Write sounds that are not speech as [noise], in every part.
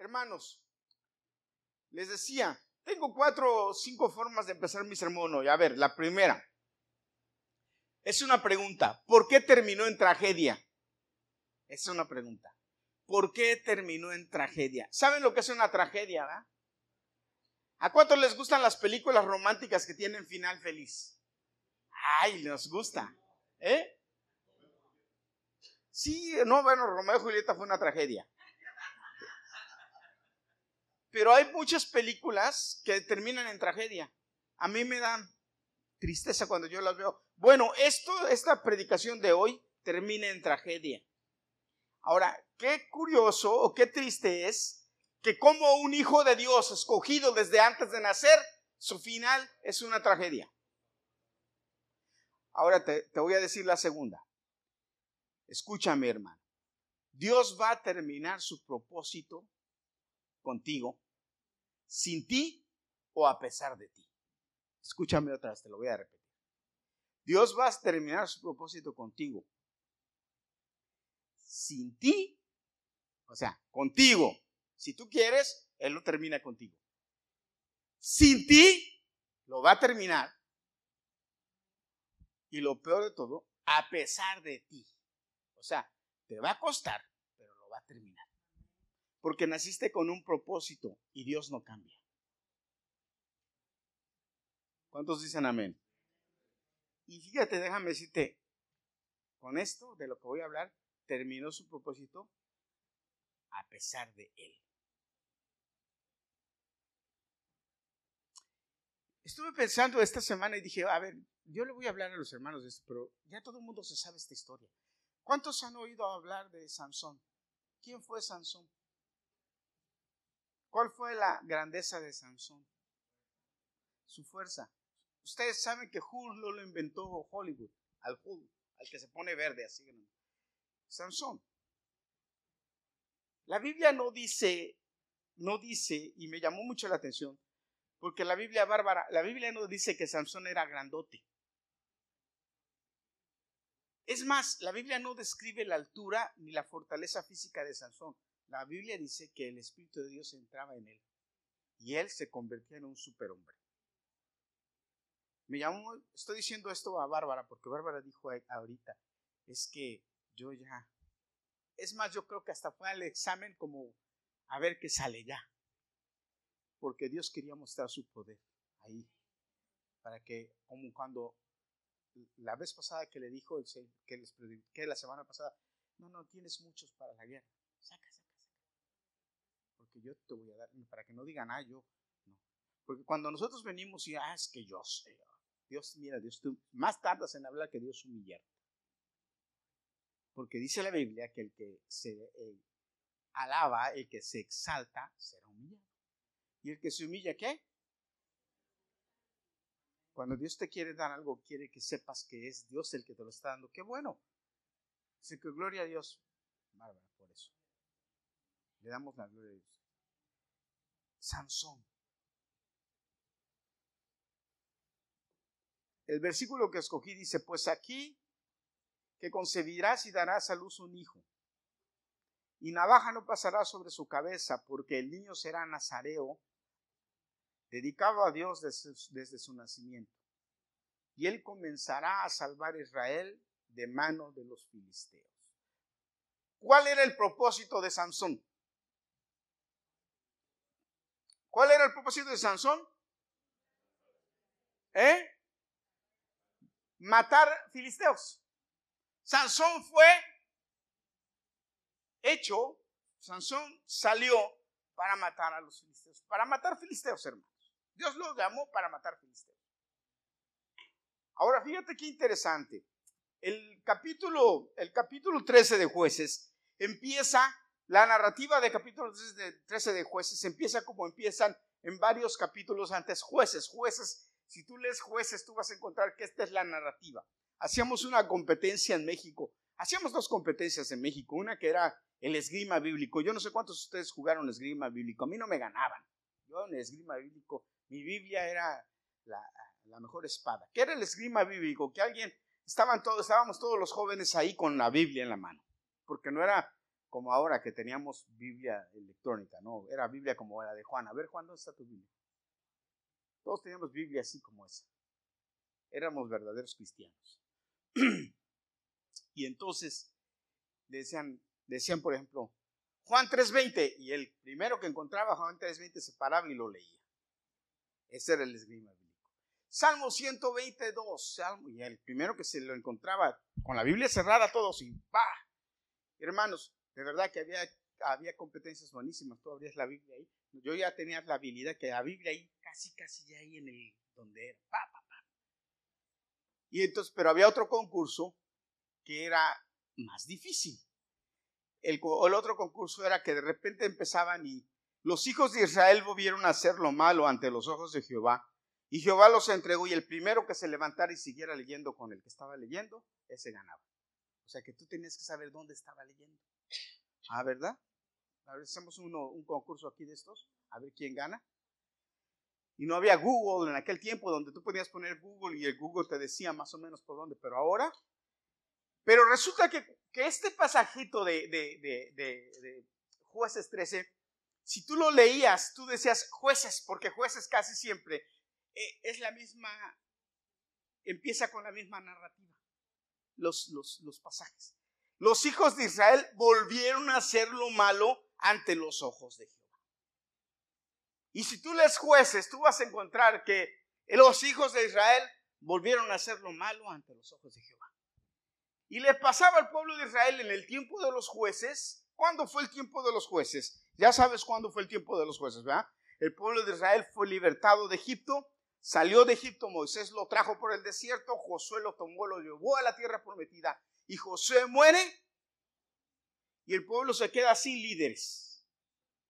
Hermanos, les decía, tengo cuatro o cinco formas de empezar mi sermón hoy. A ver, la primera. Es una pregunta. ¿Por qué terminó en tragedia? Es una pregunta. ¿Por qué terminó en tragedia? ¿Saben lo que es una tragedia, verdad? ¿A cuántos les gustan las películas románticas que tienen final feliz? Ay, nos gusta. ¿Eh? Sí, no, bueno, Romeo y Julieta fue una tragedia. Pero hay muchas películas que terminan en tragedia. A mí me dan tristeza cuando yo las veo. Bueno, esto, esta predicación de hoy termina en tragedia. Ahora, qué curioso o qué triste es que como un hijo de Dios escogido desde antes de nacer, su final es una tragedia. Ahora te, te voy a decir la segunda. Escúchame, hermano. Dios va a terminar su propósito contigo, sin ti o a pesar de ti. Escúchame otra vez, te lo voy a repetir. Dios va a terminar su propósito contigo, sin ti, o sea, contigo. Si tú quieres, Él lo termina contigo. Sin ti, lo va a terminar. Y lo peor de todo, a pesar de ti. O sea, te va a costar, pero lo va a terminar. Porque naciste con un propósito y Dios no cambia. ¿Cuántos dicen amén? Y fíjate, déjame decirte, con esto de lo que voy a hablar, terminó su propósito a pesar de él. Estuve pensando esta semana y dije, a ver, yo le voy a hablar a los hermanos de esto, pero ya todo el mundo se sabe esta historia. ¿Cuántos han oído hablar de Sansón? ¿Quién fue Sansón? ¿Cuál fue la grandeza de Sansón? Su fuerza. Ustedes saben que Hulk no lo inventó Hollywood, al Hulk, al que se pone verde así. Sansón. La Biblia no dice, no dice, y me llamó mucho la atención, porque la Biblia bárbara, la Biblia no dice que Sansón era grandote. Es más, la Biblia no describe la altura ni la fortaleza física de Sansón. La Biblia dice que el Espíritu de Dios entraba en él y él se convertía en un superhombre. Me llamó, estoy diciendo esto a Bárbara porque Bárbara dijo ahorita, es que yo ya, es más, yo creo que hasta fue al examen como a ver qué sale ya, porque Dios quería mostrar su poder ahí, para que como cuando la vez pasada que le dijo que les prediqué la semana pasada, no, no, tienes muchos para la guerra, yo te voy a dar, para que no digan, ah, yo, no, porque cuando nosotros venimos y, ah, es que yo sé, Dios, mira, Dios, tú más tardas en hablar que Dios humillar. Porque dice la Biblia que el que se eh, alaba, el que se exalta, será humillado. ¿Y el que se humilla qué? Cuando Dios te quiere dar algo, quiere que sepas que es Dios el que te lo está dando. Qué bueno. Dice que gloria a Dios. Bárbara, por eso. Le damos la gloria a Dios. Sansón. El versículo que escogí dice, pues aquí que concebirás y darás a luz un hijo. Y navaja no pasará sobre su cabeza, porque el niño será nazareo, dedicado a Dios desde, su nacimiento. Y él comenzará a salvar a Israel de mano de los filisteos. ¿Cuál era el propósito de Sansón? ¿Cuál era el propósito de Sansón? ¿Eh? matar filisteos. Sansón fue hecho, Sansón salió para matar a los filisteos, para matar filisteos, hermanos. Dios lo llamó para matar filisteos. Ahora, fíjate qué interesante. El capítulo, el capítulo 13 de jueces empieza, la narrativa de capítulo 13 de jueces empieza como empiezan en varios capítulos antes jueces. Jueces si tú lees jueces, tú vas a encontrar que esta es la narrativa. Hacíamos una competencia en México. Hacíamos dos competencias en México. Una que era el esgrima bíblico. Yo no sé cuántos de ustedes jugaron esgrima bíblico. A mí no me ganaban. Yo en esgrima bíblico, mi Biblia era la, mejor espada. ¿Qué era el esgrima bíblico? Que alguien, estaban todos, estábamos todos los jóvenes ahí con la Biblia en la mano. Porque no era, como ahora que teníamos Biblia electrónica, ¿no? Era Biblia como la de Juan. A ver, Juan, ¿dónde está tu Biblia? Todos teníamos Biblia así como esa. Éramos verdaderos cristianos. [clears throat] y entonces decían, decían, por ejemplo, Juan 3.20, y el primero que encontraba Juan 3.20 se paraba y lo leía. Ese era el esgrima bíblico. Salmo 122, Salmo, y el primero que se lo encontraba con la Biblia cerrada todos y ¡pa! Hermanos, de verdad que había, había competencias buenísimas, tú abrías la Biblia ahí. Yo ya tenía la habilidad que la Biblia ahí, casi, casi ya ahí en el, donde era, pa. Y entonces, pero había otro concurso que era más difícil. El, el, otro concurso era que de repente empezaban y los hijos de Israel volvieron a hacer lo malo ante los ojos de Jehová. Y Jehová los entregó y el primero que se levantara y siguiera leyendo con el que estaba leyendo, ese ganaba. O sea que tú tenías que saber dónde estaba leyendo. Ah, ¿verdad? A ver, hacemos un concurso aquí de estos, a ver quién gana. Y no había Google en aquel tiempo donde tú podías poner Google y el Google te decía más o menos por dónde, pero ahora. Pero resulta que, este pasajito de, jueces 13, si tú lo leías, tú decías jueces, porque jueces casi siempre eh, es la misma, empieza con la misma narrativa, los pasajes los hijos de Israel volvieron a hacer lo malo ante los ojos de Jehová. Y si tú les jueces, tú vas a encontrar que los hijos de Israel volvieron a hacer lo malo ante los ojos de Jehová. Y le pasaba al pueblo de Israel en el tiempo de los jueces. ¿Cuándo fue el tiempo de los jueces? Ya sabes cuándo fue el tiempo de los jueces, ¿verdad? El pueblo de Israel fue libertado de Egipto, salió de Egipto, Moisés lo trajo por el desierto, Josué lo tomó, lo llevó a la tierra prometida y José muere y el pueblo se queda sin líderes,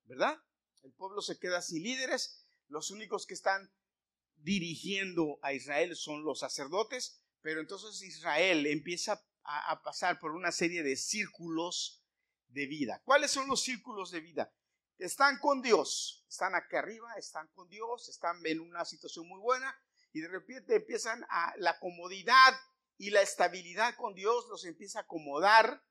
¿verdad? El pueblo se queda sin líderes, los únicos que están dirigiendo a Israel son los sacerdotes, pero entonces Israel empieza a, a pasar por una serie de círculos de vida. ¿Cuáles son los círculos de vida? Están con Dios, están acá arriba, están con Dios, están en una situación muy buena y de repente empiezan a la comodidad y la estabilidad con Dios los empieza a acomodar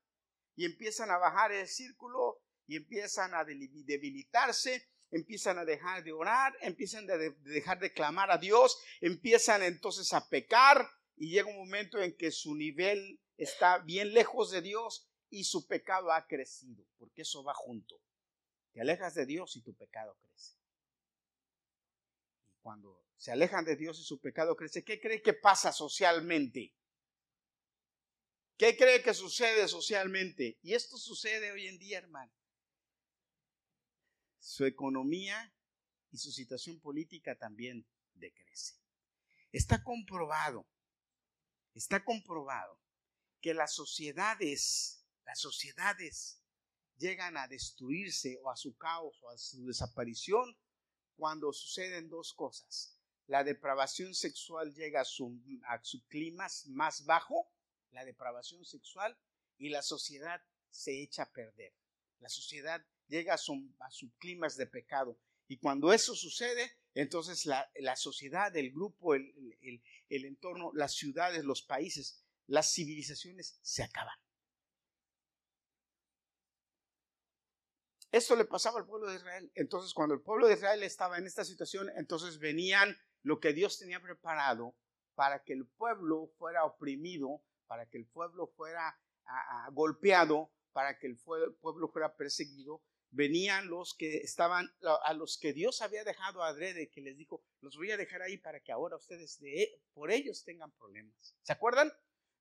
y empiezan a bajar el círculo y empiezan a debilitarse, empiezan a dejar de orar, empiezan a dejar de clamar a Dios, empiezan entonces a pecar y llega un momento en que su nivel está bien lejos de Dios y su pecado ha crecido, porque eso va junto. Te alejas de Dios y tu pecado crece. Cuando se alejan de Dios y su pecado crece, ¿qué cree que pasa socialmente? ¿Qué cree que sucede socialmente? Y esto sucede hoy en día, hermano. Su economía y su situación política también decrece. Está comprobado, está comprobado que las sociedades, las sociedades llegan a destruirse o a su caos o a su desaparición cuando suceden dos cosas. La depravación sexual llega a su, a su clima más bajo la depravación sexual y la sociedad se echa a perder. La sociedad llega a, sus climas de pecado. Y cuando eso sucede, entonces la, sociedad, el grupo, el, el entorno, las ciudades, los países, las civilizaciones se acaban. Esto le pasaba al pueblo de Israel. Entonces, cuando el pueblo de Israel estaba en esta situación, entonces venían lo que Dios tenía preparado para que el pueblo fuera oprimido para que el pueblo fuera golpeado, para que el pueblo fuera perseguido, venían los que estaban, a los que Dios había dejado adrede, que les dijo, los voy a dejar ahí para que ahora ustedes de, por ellos tengan problemas. ¿Se acuerdan?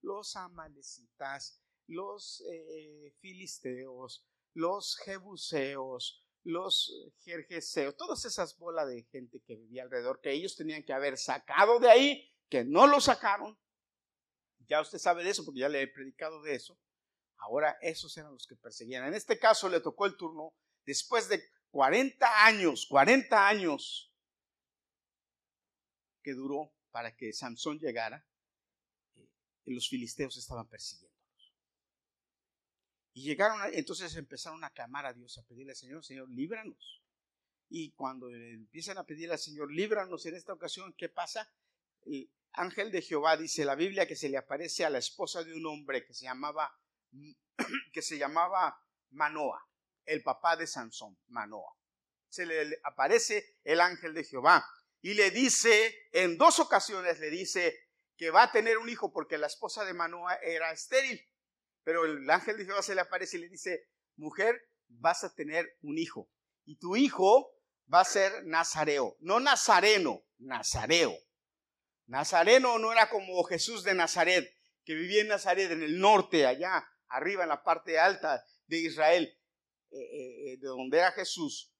Los amalecitas, los eh, filisteos, los jebuseos, los jerjeseos, todas esas bolas de gente que vivía alrededor, que ellos tenían que haber sacado de ahí, que no lo sacaron, ya usted sabe de eso porque ya le he predicado de eso. Ahora esos eran los que perseguían. En este caso le tocó el turno después de 40 años, 40 años que duró para que Sansón llegara, eh, los filisteos estaban persiguiéndolos. Y llegaron, entonces empezaron a clamar a Dios, a pedirle al Señor, Señor, líbranos. Y cuando empiezan a pedirle al Señor, líbranos en esta ocasión, ¿qué pasa? Ángel de Jehová dice la Biblia que se le aparece a la esposa de un hombre que se llamaba [clears throat] que se llamaba Manoa, el papá de Sansón, Manoa. Se le aparece el ángel de Jehová y le dice, en dos ocasiones le dice que va a tener un hijo porque la esposa de Manoa era estéril. Pero el ángel de Jehová se le aparece y le dice, mujer, vas a tener un hijo. Y tu hijo va a ser nazareo, no nazareno, nazareo. Nazareno no era como Jesús de Nazaret, que vivía en Nazaret, en el norte, allá arriba, en la parte alta de Israel, eh, eh, eh, de donde era Jesús.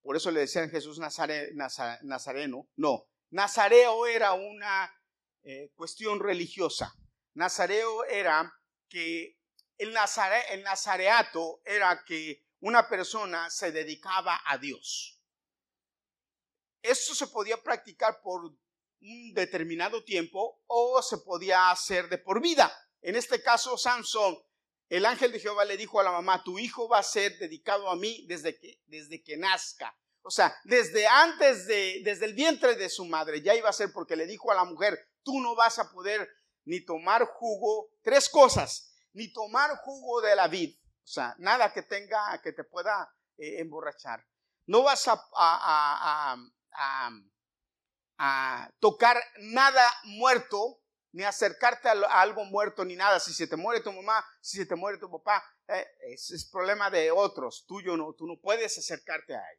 Por eso le decían Jesús Nazareno. No, Nazareo era una cuestión religiosa. Nazareo era que el, el nazareato era que una persona se dedicaba a Dios. Esto se podía practicar por un determinado tiempo o se podía hacer de por vida. En este caso, Sansón, el ángel de Jehová le dijo a la mamá, tu hijo va a ser dedicado a mí desde que, desde que nazca. O sea, desde antes de, desde el vientre de su madre, ya iba a ser porque le dijo a la mujer, tú no vas a poder ni tomar jugo, tres cosas, ni tomar jugo de la vid, o sea, nada que tenga, que te pueda eh, emborrachar. No vas a, tocar nada muerto, ni acercarte a, algo muerto, ni nada. Si se te muere tu mamá, si se te muere tu papá, eh, es problema de otros, tuyo no, tú no puedes acercarte a él.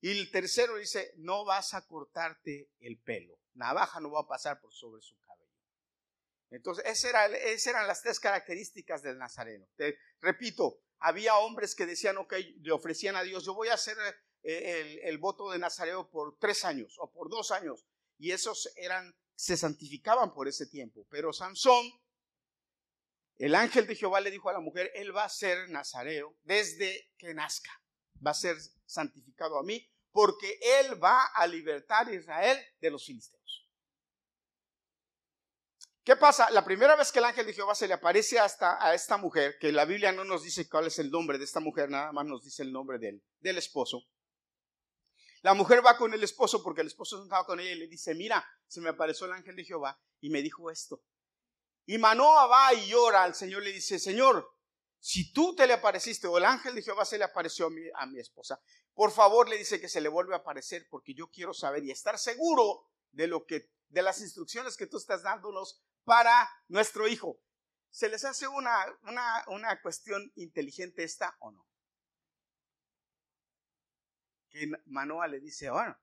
Y el tercero dice, no vas a cortarte el pelo, navaja no va a pasar por sobre su cabello. Entonces, esas, eran las tres características del Nazareno. Repito, había hombres que decían, ok, le ofrecían a Dios, yo voy a hacer eh, el, voto de Nazareo por tres años o por dos años. Y esos eran, se santificaban por ese tiempo. Pero Sansón, el ángel de Jehová le dijo a la mujer, él va a ser Nazareo desde que nazca. Va a ser santificado a mí porque él va a libertar a Israel de los filisteos. ¿Qué pasa? La primera vez que el ángel de Jehová se le aparece hasta a esta mujer, que la Biblia no nos dice cuál es el nombre de esta mujer, nada más nos dice el nombre del, del esposo. La mujer va con el esposo porque el esposo estaba con ella y le dice, mira, se me apareció el ángel de Jehová y me dijo esto. Y Manoa va y llora al Señor, le dice, Señor, si tú te le apareciste o el ángel de Jehová se le apareció a mi, a mi esposa, por favor le dice que se le vuelve a aparecer porque yo quiero saber y estar seguro de lo que de las instrucciones que tú estás dándonos para nuestro hijo. ¿Se les hace una, una, una cuestión inteligente esta o no? Que Manoa le dice, bueno,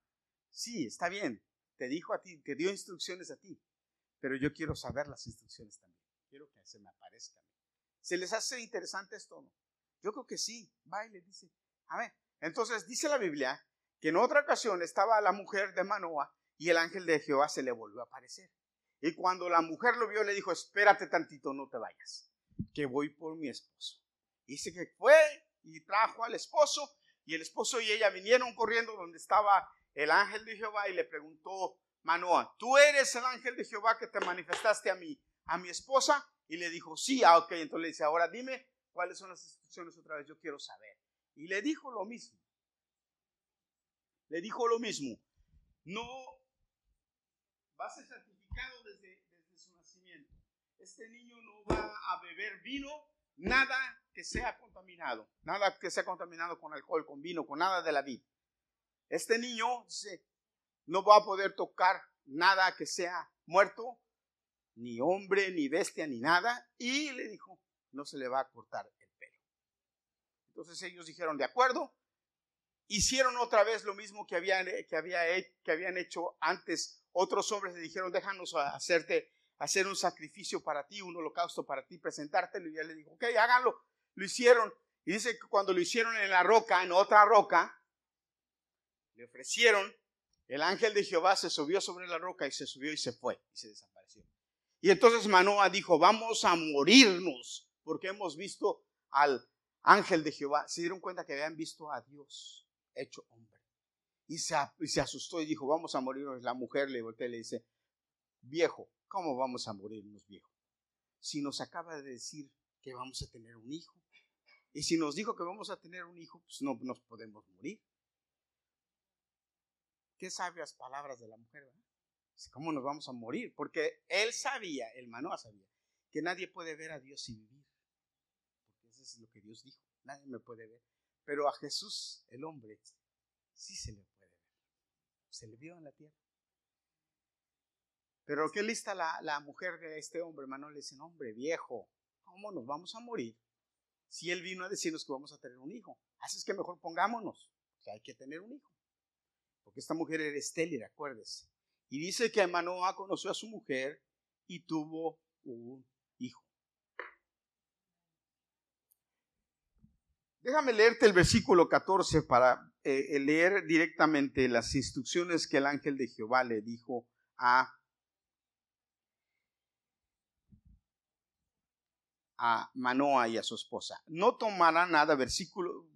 sí, está bien, te dijo a ti, te dio instrucciones a ti, pero yo quiero saber las instrucciones también. Quiero que se me aparezcan. ¿Se les hace interesante esto o no? Yo creo que sí. Va y le dice, a ver. Entonces dice la Biblia que en otra ocasión estaba la mujer de Manoa y el ángel de Jehová se le volvió a aparecer. Y cuando la mujer lo vio, le dijo, espérate tantito, no te vayas, que voy por mi esposo. dice que fue y trajo al esposo, y el esposo y ella vinieron corriendo donde estaba el ángel de Jehová y le preguntó, Manoa, ¿tú eres el ángel de Jehová que te manifestaste a mí, a mi esposa? Y le dijo, sí, ah, ok, entonces le dice, ahora dime cuáles son las instrucciones otra vez, yo quiero saber. Y le dijo lo mismo. Le dijo lo mismo. No vas a ser este niño no va a beber vino, nada que sea contaminado, nada que sea contaminado con alcohol, con vino, con nada de la vida. Este niño no va a poder tocar nada que sea muerto, ni hombre, ni bestia, ni nada, y le dijo, no se le va a cortar el pelo. Entonces ellos dijeron, de acuerdo, hicieron otra vez lo mismo que habían, que, había, que habían hecho antes. Otros hombres le dijeron, déjanos hacerte hacer un sacrificio para ti, un holocausto para ti, presentártelo. Y él le dijo, ok, háganlo. Lo hicieron. Y dice que cuando lo hicieron en la roca, en otra roca, le ofrecieron, el ángel de Jehová se subió sobre la roca y se subió y se fue y se desapareció. Y entonces Manoa dijo, vamos a morirnos porque hemos visto al ángel de Jehová. Se dieron cuenta que habían visto a Dios hecho hombre. Y se, y se asustó y dijo, vamos a morirnos. La mujer le voltea y le dice, viejo, ¿cómo vamos a morirnos viejos? Si nos acaba de decir que vamos a tener un hijo. Y si nos dijo que vamos a tener un hijo, pues no nos podemos morir. Qué sabias palabras de la mujer, ¿verdad? ¿Cómo nos vamos a morir? Porque él sabía, el Manoa sabía, que nadie puede ver a Dios y vivir. Porque eso es lo que Dios dijo. nadie me puede ver. Pero a Jesús, el hombre, sí se le puede ver. Se le vio en la tierra. Pero qué lista la, la mujer de este hombre, hermano, le dice, hombre, viejo, ¿cómo nos vamos a morir? Si él vino a decirnos que vamos a tener un hijo. Así es que mejor pongámonos, que hay que tener un hijo. Porque esta mujer era estéril, acuérdese. Y dice que Manoah conoció a su mujer y tuvo un hijo. Déjame leerte el versículo 14 para eh, leer directamente las instrucciones que el ángel de Jehová le dijo a, a Manoa y a su esposa. No tomarán nada, versículo,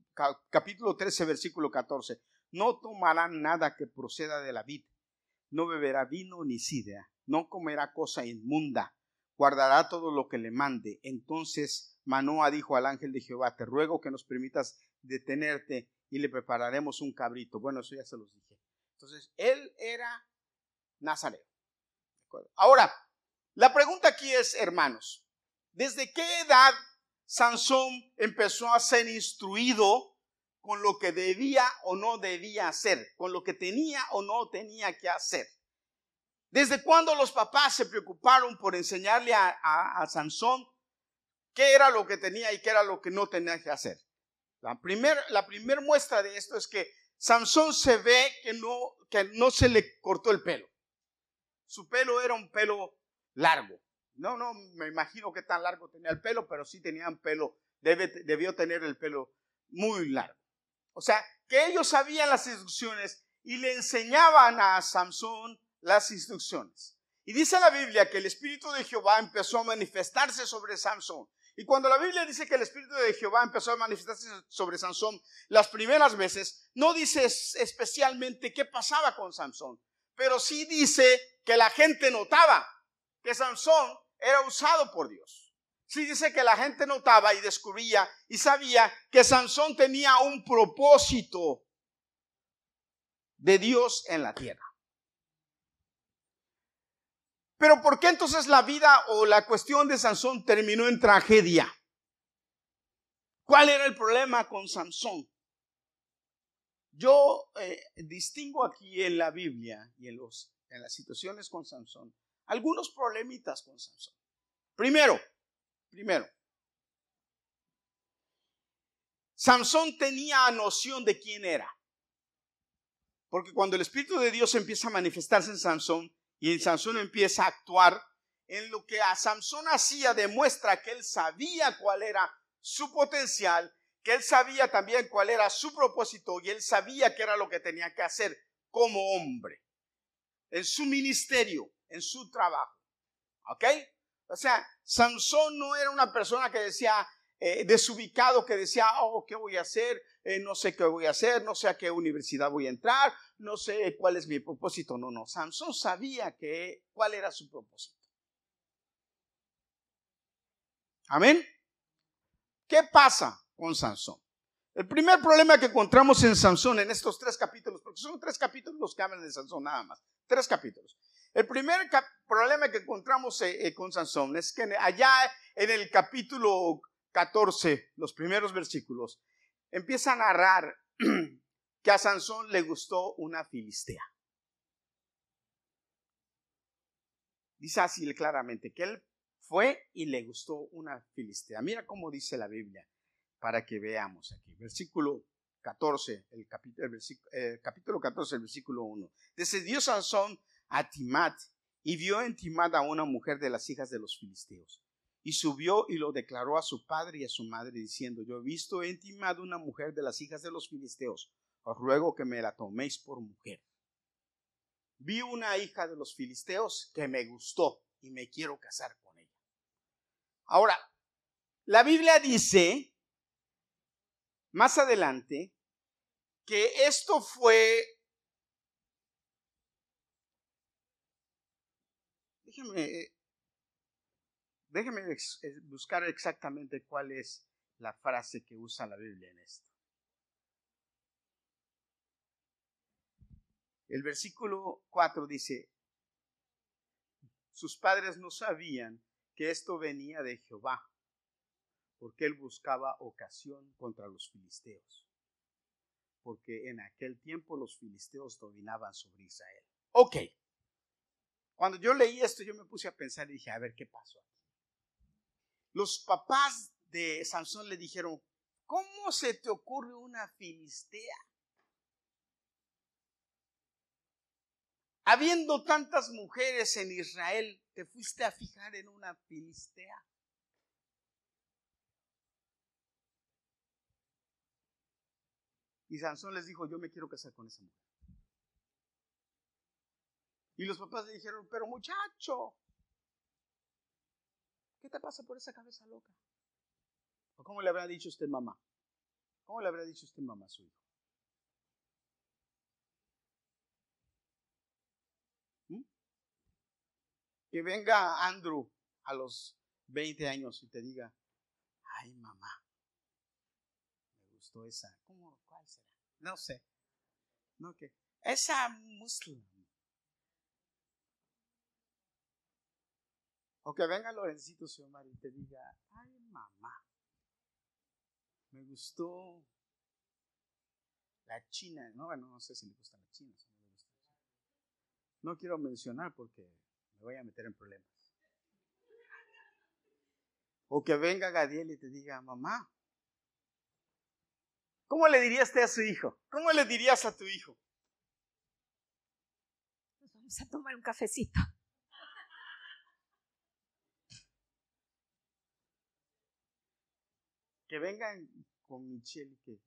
capítulo 13, versículo 14. No tomarán nada que proceda de la vid. No beberá vino ni sidra. No comerá cosa inmunda. Guardará todo lo que le mande. Entonces Manoa dijo al ángel de Jehová, te ruego que nos permitas detenerte y le prepararemos un cabrito. Bueno, eso ya se los dije. Entonces, él era nazareo. Ahora, la pregunta aquí es, hermanos, ¿desde qué edad Sansón empezó a ser instruido con lo que debía o no debía hacer, con lo que tenía o no tenía que hacer? ¿Desde cuándo los papás se preocuparon por enseñarle a, Sansón qué era lo que tenía y qué era lo que no tenía que hacer. La primera muestra de esto es que Sansón se ve que no se le cortó el pelo. Su pelo era un pelo largo. No, no, me imagino que tan largo tenía el pelo, pero sí tenía un pelo, debe, debió tener el pelo muy largo. O sea, que ellos sabían las instrucciones y le enseñaban a Sansón las instrucciones. Y dice la Biblia que el Espíritu de Jehová empezó a manifestarse sobre Sansón. Y cuando la Biblia dice que el Espíritu de Jehová empezó a manifestarse sobre Sansón las primeras veces, no dice especialmente qué pasaba con Sansón, pero sí dice que la gente notaba que Sansón era usado por Dios. Sí dice que la gente notaba y descubría y sabía que Sansón tenía un propósito de Dios en la tierra. Pero ¿por qué entonces la vida o la cuestión de Sansón terminó en tragedia? ¿Cuál era el problema con Sansón? Yo eh, distingo aquí en la Biblia y en, los, en las situaciones con Sansón algunos problemitas con Sansón. Primero, primero, Sansón tenía noción de quién era. Porque cuando el Espíritu de Dios empieza a manifestarse en Sansón, y Sansón empieza a actuar en lo que a Sansón hacía, demuestra que él sabía cuál era su potencial, que él sabía también cuál era su propósito y él sabía qué era lo que tenía que hacer como hombre, en su ministerio, en su trabajo. ¿Ok? O sea, Sansón no era una persona que decía, eh, desubicado, que decía, oh, ¿qué voy a hacer? Eh, no sé qué voy a hacer, no sé a qué universidad voy a entrar, no sé cuál es mi propósito. No, no, Sansón sabía que, cuál era su propósito. Amén. ¿Qué pasa con Sansón? El primer problema que encontramos en Sansón en estos tres capítulos, porque son tres capítulos los que hablan de Sansón nada más, tres capítulos. El primer problema que encontramos eh, eh, con Sansón es que allá en el capítulo 14, los primeros versículos, empieza a narrar [clears throat] que a Sansón le gustó una filistea. Dice así claramente que él fue y le gustó una filistea. Mira cómo dice la Biblia para que veamos aquí. Versículo 14, el capítulo, el capítulo 14, el versículo 1. Descendió Sansón a Timat y vio en Timat a una mujer de las hijas de los filisteos. Y subió y lo declaró a su padre y a su madre, diciendo, yo he visto intimado una mujer de las hijas de los filisteos, os ruego que me la toméis por mujer. Vi una hija de los filisteos que me gustó y me quiero casar con ella. Ahora, la Biblia dice, más adelante, que esto fue déjeme Déjeme buscar exactamente cuál es la frase que usa la Biblia en esto. El versículo 4 dice, sus padres no sabían que esto venía de Jehová, porque él buscaba ocasión contra los filisteos. Porque en aquel tiempo los filisteos dominaban sobre Israel. Ok. Cuando yo leí esto, yo me puse a pensar y dije, a ver qué pasó. Los papás de Sansón le dijeron, ¿cómo se te ocurre una filistea? Habiendo tantas mujeres en Israel, te fuiste a fijar en una filistea. Y Sansón les dijo, yo me quiero casar con esa mujer. Y los papás le dijeron, pero muchacho, ¿qué te pasa por esa cabeza loca? ¿O cómo le habrá dicho usted mamá? ¿Cómo le habrá dicho usted mamá a su hijo? Que venga Andrew a los 20 años y te diga, ay mamá, me gustó esa. ¿Cómo? ¿Cuál será? No sé. No, que esa muslim. O que venga Lorencito Xiomar y te diga, ay mamá, me gustó la china. No, bueno, no sé si le gusta la china. No quiero mencionar porque voy a meter en problemas. O que venga Gadiel y te diga, mamá, ¿cómo le dirías a su hijo? ¿Cómo le dirías a tu hijo? vamos a tomar un cafecito. Que vengan con Michelle que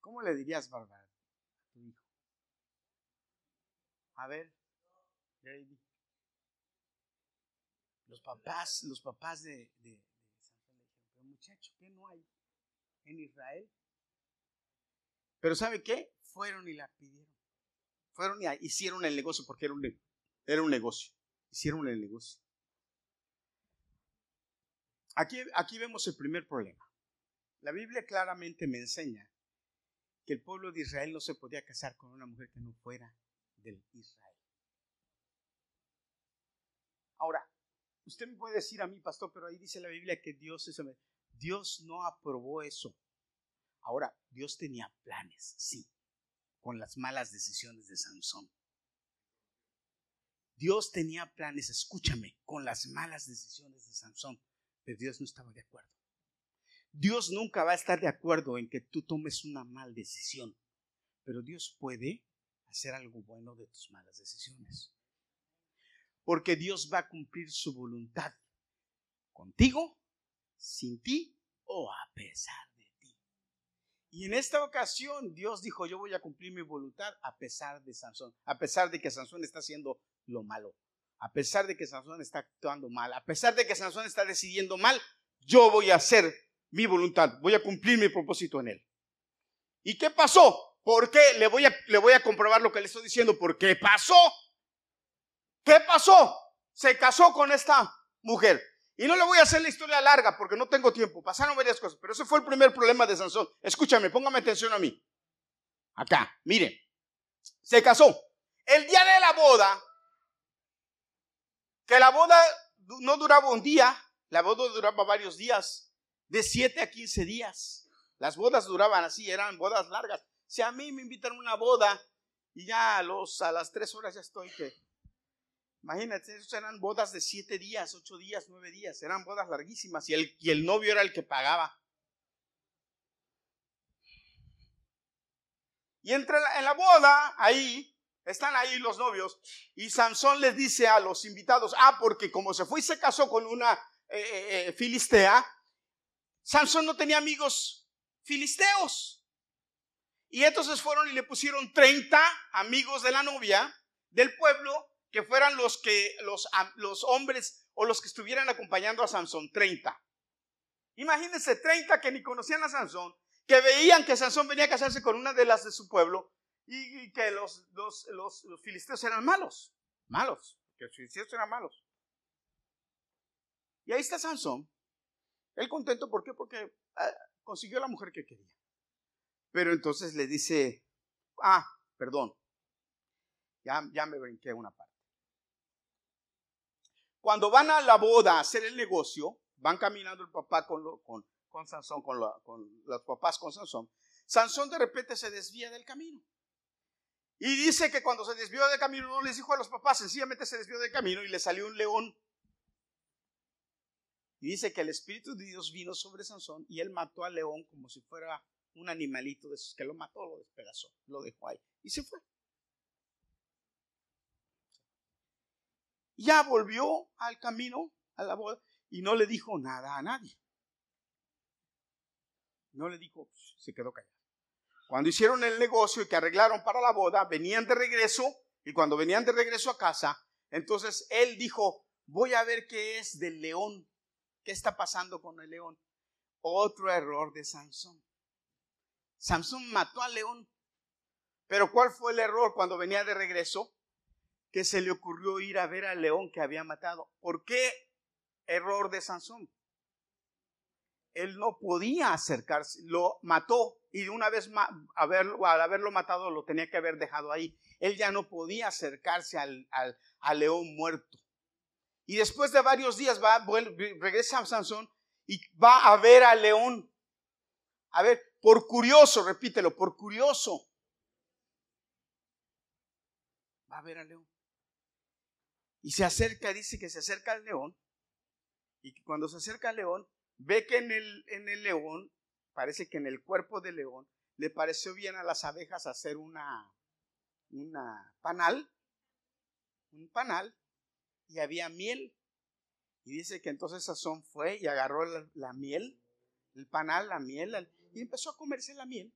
¿Cómo le dirías, Bárbara, a tu hijo? A ver, David. Los papás, los papás de, de, de Santa muchacho, ¿qué no hay en Israel? Pero ¿sabe qué? Fueron y la pidieron. Y hicieron el negocio porque era un, era un negocio. Hicieron el negocio. Aquí, aquí vemos el primer problema. La Biblia claramente me enseña que el pueblo de Israel no se podía casar con una mujer que no fuera del Israel. Ahora, usted me puede decir a mí, pastor, pero ahí dice la Biblia que Dios es Dios no aprobó eso. Ahora, Dios tenía planes, sí, con las malas decisiones de Sansón. Dios tenía planes, escúchame, con las malas decisiones de Sansón, pero Dios no estaba de acuerdo. Dios nunca va a estar de acuerdo en que tú tomes una mala decisión, pero Dios puede hacer algo bueno de tus malas decisiones. Porque Dios va a cumplir su voluntad contigo, sin ti o a pesar. Y en esta ocasión Dios dijo, yo voy a cumplir mi voluntad a pesar de Sansón, a pesar de que Sansón está haciendo lo malo, a pesar de que Sansón está actuando mal, a pesar de que Sansón está decidiendo mal, yo voy a hacer mi voluntad, voy a cumplir mi propósito en él. ¿Y qué pasó? ¿Por qué? Le voy a, le voy a comprobar lo que le estoy diciendo. ¿Por qué pasó? ¿Qué pasó? Se casó con esta mujer. Y no le voy a hacer la historia larga porque no tengo tiempo. Pasaron varias cosas, pero ese fue el primer problema de Sansón. Escúchame, póngame atención a mí. Acá, mire. Se casó. El día de la boda, que la boda no duraba un día, la boda duraba varios días de 7 a 15 días. Las bodas duraban así, eran bodas largas. Si a mí me invitan a una boda y ya a, los, a las 3 horas ya estoy que... Imagínate, eran bodas de 7 días, 8 días, 9 días. Eran bodas larguísimas y el, y el novio era el que pagaba. Y entre en la boda, ahí, están ahí los novios, y Sansón les dice a los invitados, ah, porque como se fue y se casó con una eh, eh, eh, filistea, Sansón no tenía amigos filisteos. Y entonces fueron y le pusieron 30 amigos de la novia del pueblo que fueran los que los, los hombres o los que estuvieran acompañando a Sansón, 30. Imagínense 30 que ni conocían a Sansón, que veían que Sansón venía a casarse con una de las de su pueblo y, que los, los, los, filisteos eran malos, malos, que los filisteos eran malos. Y ahí está Sansón él contento, ¿por qué? Porque ah, consiguió la mujer que quería. Pero entonces le dice, ah, perdón, Ya, ya me brinqué una parte. Cuando van a la boda a hacer el negocio, van caminando el papá con, con, Sansón, con, con los papás con Sansón. Sansón de repente se desvía del camino. Y dice que cuando se desvió del camino no les dijo a los papás, sencillamente se desvió del camino y le salió un león. Y dice que el Espíritu de Dios vino sobre Sansón y él mató al león como si fuera un animalito de esos que lo mató, lo despedazó, lo dejó ahí y se fue. Ya volvió al camino, a la boda, y no le dijo nada a nadie. No le dijo, se quedó callado. Cuando hicieron el negocio y que arreglaron para la boda, venían de regreso, y cuando venían de regreso a casa, entonces él dijo, voy a ver qué es del león, qué está pasando con el león. Otro error de Sansón. Sansón mató al león. Pero ¿cuál fue el error cuando venía de regreso? Que se le ocurrió ir a ver al león que había matado. ¿Por qué error de Sansón? Él no podía acercarse, lo mató y una vez haberlo, al haberlo matado lo tenía que haber dejado ahí. Él ya no podía acercarse al, al, león muerto. Y después de varios días va, regresa a Sansón y va a ver al león. A ver, por curioso, repítelo, por curioso. Va a ver al león. Y se acerca, dice que se acerca al león. Y cuando se acerca al león, ve que en el, en el león, parece que en el cuerpo del león, le pareció bien a las abejas hacer una, una panal, un panal, y había miel. Y dice que entonces Sazón fue y agarró la miel, el panal, la miel, y empezó a comerse la miel.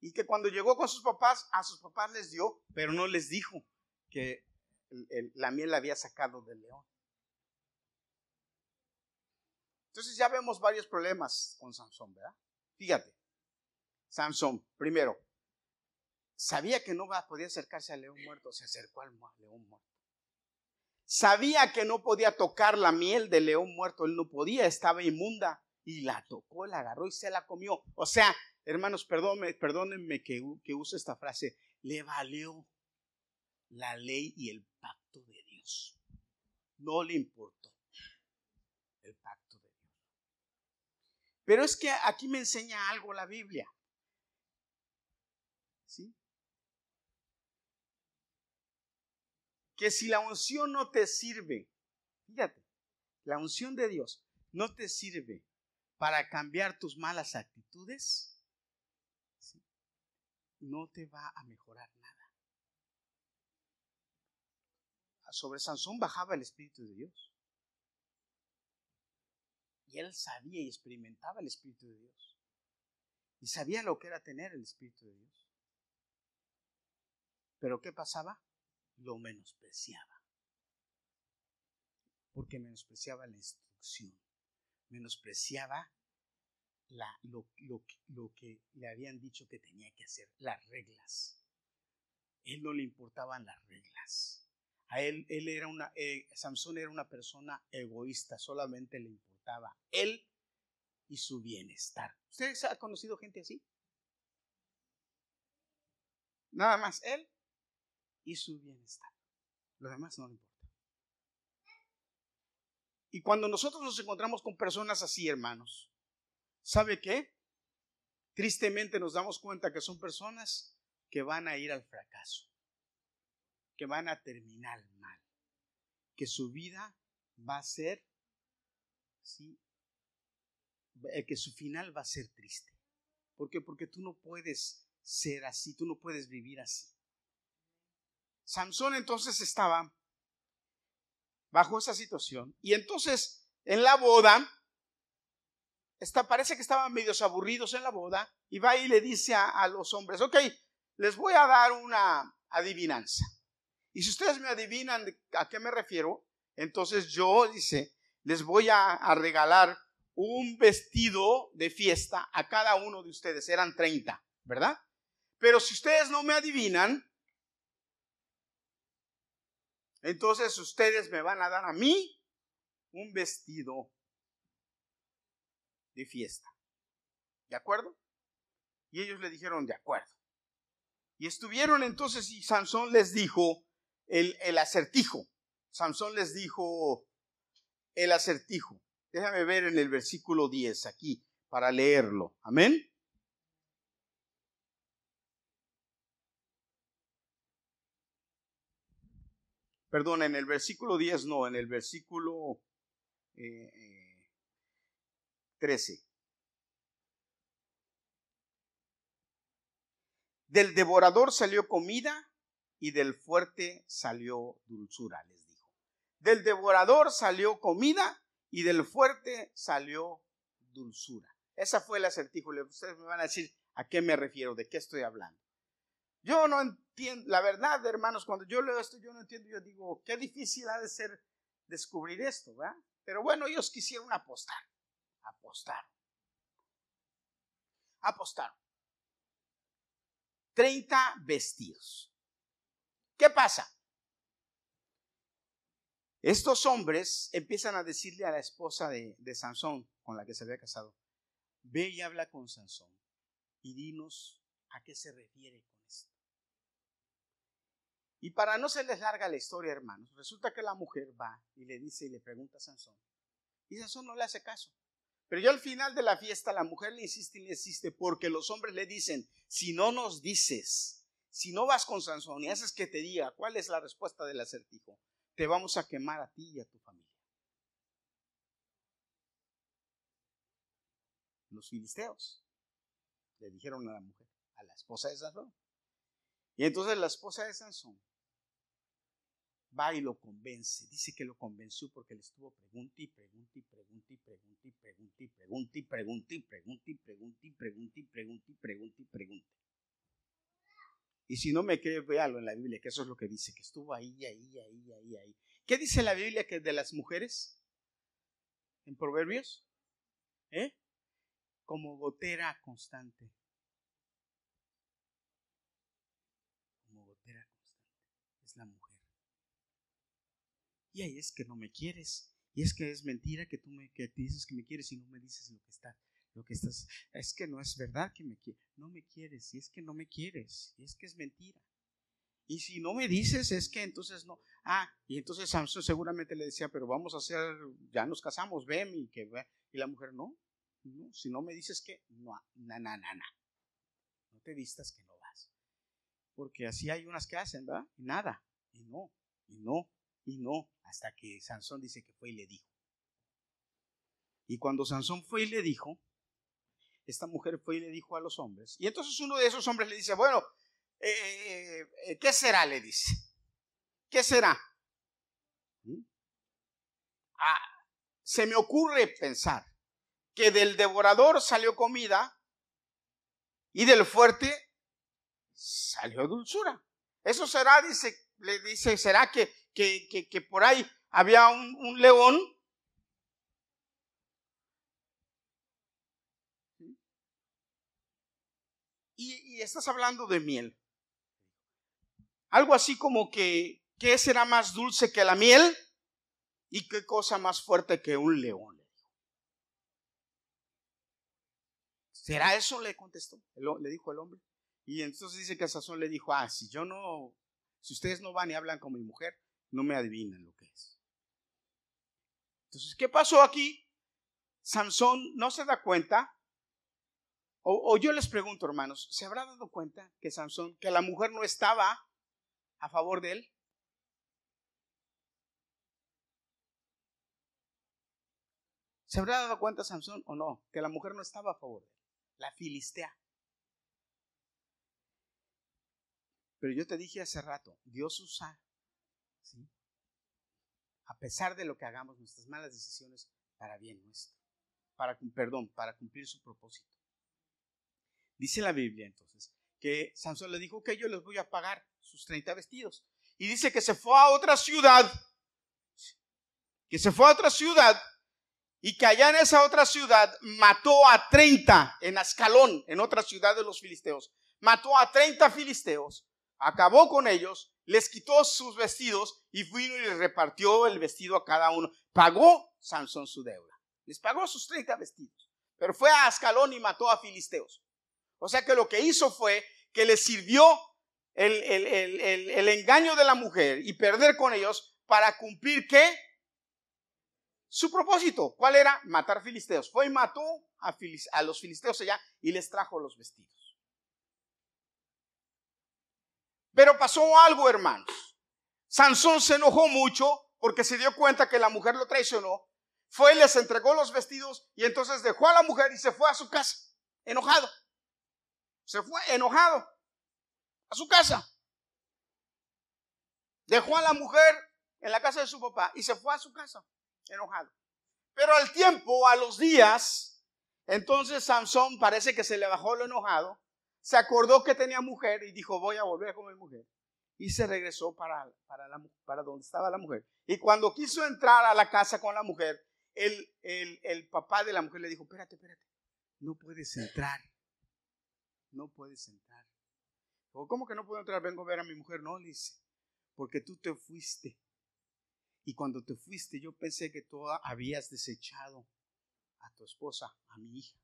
Y que cuando llegó con sus papás, a sus papás les dio, pero no les dijo que la miel la había sacado del león. Entonces ya vemos varios problemas con Sansón, ¿verdad? Fíjate, Sansón, primero, sabía que no podía acercarse al león muerto, se acercó al león muerto. Sabía que no podía tocar la miel del león muerto, él no podía, estaba inmunda y la tocó, la agarró y se la comió. O sea, hermanos, perdónenme, perdónenme que, que use esta frase, le valió la ley y el pacto de Dios. No le importó el pacto de Dios. Pero es que aquí me enseña algo la Biblia. ¿Sí? que si la unción no te sirve, fíjate, la unción de Dios no te sirve para cambiar tus malas actitudes, no te va a mejorar nada. Sobre Sansón bajaba el Espíritu de Dios. Y él sabía y experimentaba el Espíritu de Dios. Y sabía lo que era tener el Espíritu de Dios. Pero ¿qué pasaba? lo menospreciaba. Porque menospreciaba la instrucción, menospreciaba lo, que le habían dicho que tenía que hacer, las reglas. Él no le importaban las reglas. A él, él era una, eh, Samson era una persona egoísta, solamente le importaba él y su bienestar. ¿Ustedes han conocido gente así? Nada más él y su bienestar. Lo demás no le importa. Y cuando nosotros nos encontramos con personas así, hermanos, ¿sabe qué? Tristemente nos damos cuenta que son personas que van a ir al fracaso, que van a terminar mal, que su vida va a ser, ¿sí? Eh, que su final va a ser triste. ¿Por qué? Porque tú no puedes ser así, tú no puedes vivir así. Sansón entonces estaba bajo esa situación y entonces en la boda, está, parece que estaban medios aburridos en la boda y va y le dice a, los hombres, ok, les voy a dar una adivinanza. Y si ustedes me adivinan a qué me refiero, entonces yo, dice, les voy a, a regalar un vestido de fiesta a cada uno de ustedes. Eran 30, ¿verdad? Pero si ustedes no me adivinan, entonces ustedes me van a dar a mí un vestido de fiesta. ¿De acuerdo? Y ellos le dijeron, de acuerdo. Y estuvieron entonces y Sansón les dijo el, acertijo. Sansón les dijo el acertijo. Déjame ver en el versículo 10 aquí para leerlo. Amén. Perdón, en el versículo 10 no, en el versículo 13. Eh, del devorador salió comida y del fuerte salió dulzura, les dijo. Del devorador salió comida y del fuerte salió dulzura. Esa fue el acertijo. Ustedes me van a decir a qué me refiero, de qué estoy hablando. Yo no la verdad, hermanos, cuando yo leo esto, yo no entiendo, yo digo, qué difícil ha de ser descubrir esto, ¿verdad? Pero bueno, ellos quisieron apostar, apostar, apostar. 30 vestidos. ¿Qué pasa? Estos hombres empiezan a decirle a la esposa de, Sansón, con la que se había casado, ve y habla con Sansón y dinos a qué se refiere con. Y para no se les larga la historia, hermanos, resulta que la mujer va y le dice y le pregunta a Sansón. Y Sansón no le hace caso. Pero yo al final de la fiesta la mujer le insiste y le insiste porque los hombres le dicen, si no nos dices, si no vas con Sansón y haces que te diga cuál es la respuesta del acertijo, te vamos a quemar a ti y a tu familia. Los filisteos le dijeron a la mujer, a la esposa de Sansón. Y entonces la esposa de Sansón va y lo convence. Dice que lo convenció porque le estuvo pregunta y pregunta y pregunta y pregunta y pregunta y pregunta y pregunta y pregunta y pregunta y pregunta y pregunta y pregunta y pregunta. Y si no me cree, véalo en la Biblia, que eso es lo que dice, que estuvo ahí, ahí, ahí, ahí, ahí. ¿Qué dice la Biblia que de las mujeres? En Proverbios. ¿Eh? Como gotera constante. Como gotera constante. Es la mujer. Y es que no me quieres. Y es que es mentira que tú me que dices que me quieres y no me dices lo que está lo que estás es que no es verdad que me quieres. No me quieres, y es que no me quieres, y es que es mentira. Y si no me dices, es que entonces no. Ah, y entonces Samson seguramente le decía, pero vamos a hacer, ya nos casamos, ven y que Y la mujer, no, no, si no me dices que, no, na, na, na, na. No te vistas que no vas. Porque así hay unas que hacen, ¿verdad? Y nada, y no, y no, y no, hasta que Sansón dice que fue y le dijo. Y cuando Sansón fue y le dijo, esta mujer fue y le dijo a los hombres. Y entonces uno de esos hombres le dice, bueno, eh, eh, ¿qué será? Le dice. ¿Qué será? ¿Mm? Ah, se me ocurre pensar que del devorador salió comida y del fuerte salió dulzura. Eso será, dice, le dice, será que que, por ahí había un, león. Y, estás hablando de miel. Algo así como que, ¿qué será más dulce que la miel? ¿Y qué cosa más fuerte que un león? ¿Será eso? Le contestó, le dijo el hombre. Y entonces dice que Sazón le dijo, ah, si yo no, si ustedes no van y hablan con mi mujer, no me adivinan lo que es. Entonces, ¿qué pasó aquí? Sansón no se da cuenta, o, yo les pregunto, hermanos, ¿se habrá dado cuenta que Sansón, que la mujer no estaba a favor de él? ¿Se habrá dado cuenta Sansón o no? Que la mujer no estaba a favor de él. La filistea. Pero yo te dije hace rato, Dios usa a pesar de lo que hagamos, nuestras malas decisiones para bien nuestro, para, perdón, para cumplir su propósito. Dice la Biblia entonces que Sansón le dijo que yo les voy a pagar sus 30 vestidos. Y dice que se fue a otra ciudad, que se fue a otra ciudad y que allá en esa otra ciudad mató a 30 en Ascalón, en otra ciudad de los filisteos. Mató a 30 filisteos, acabó con ellos les quitó sus vestidos y vino y les repartió el vestido a cada uno. Pagó Sansón su deuda. Les pagó sus 30 vestidos. Pero fue a Ascalón y mató a filisteos. O sea que lo que hizo fue que le sirvió el, el engaño de la mujer y perder con ellos para cumplir qué? Su propósito. ¿Cuál era? Matar filisteos. Fue y mató a, a los filisteos allá y les trajo los vestidos. Pero pasó algo, hermanos. Sansón se enojó mucho porque se dio cuenta que la mujer lo traicionó. Fue y les entregó los vestidos y entonces dejó a la mujer y se fue a su casa, enojado. Se fue enojado a su casa. Dejó a la mujer en la casa de su papá y se fue a su casa, enojado. Pero al tiempo, a los días, entonces Sansón parece que se le bajó lo enojado, se acordó que tenía mujer y dijo, voy a volver con mi mujer. Y se regresó para, para, la, para donde estaba la mujer. Y cuando quiso entrar a la casa con la mujer, el, el, el papá de la mujer le dijo, espérate, espérate, no puedes entrar. No puedes entrar. ¿Cómo que no puedo entrar? Vengo a ver a mi mujer. No, le dice, porque tú te fuiste y cuando te fuiste, yo pensé que tú habías desechado a tu esposa, a mi hija.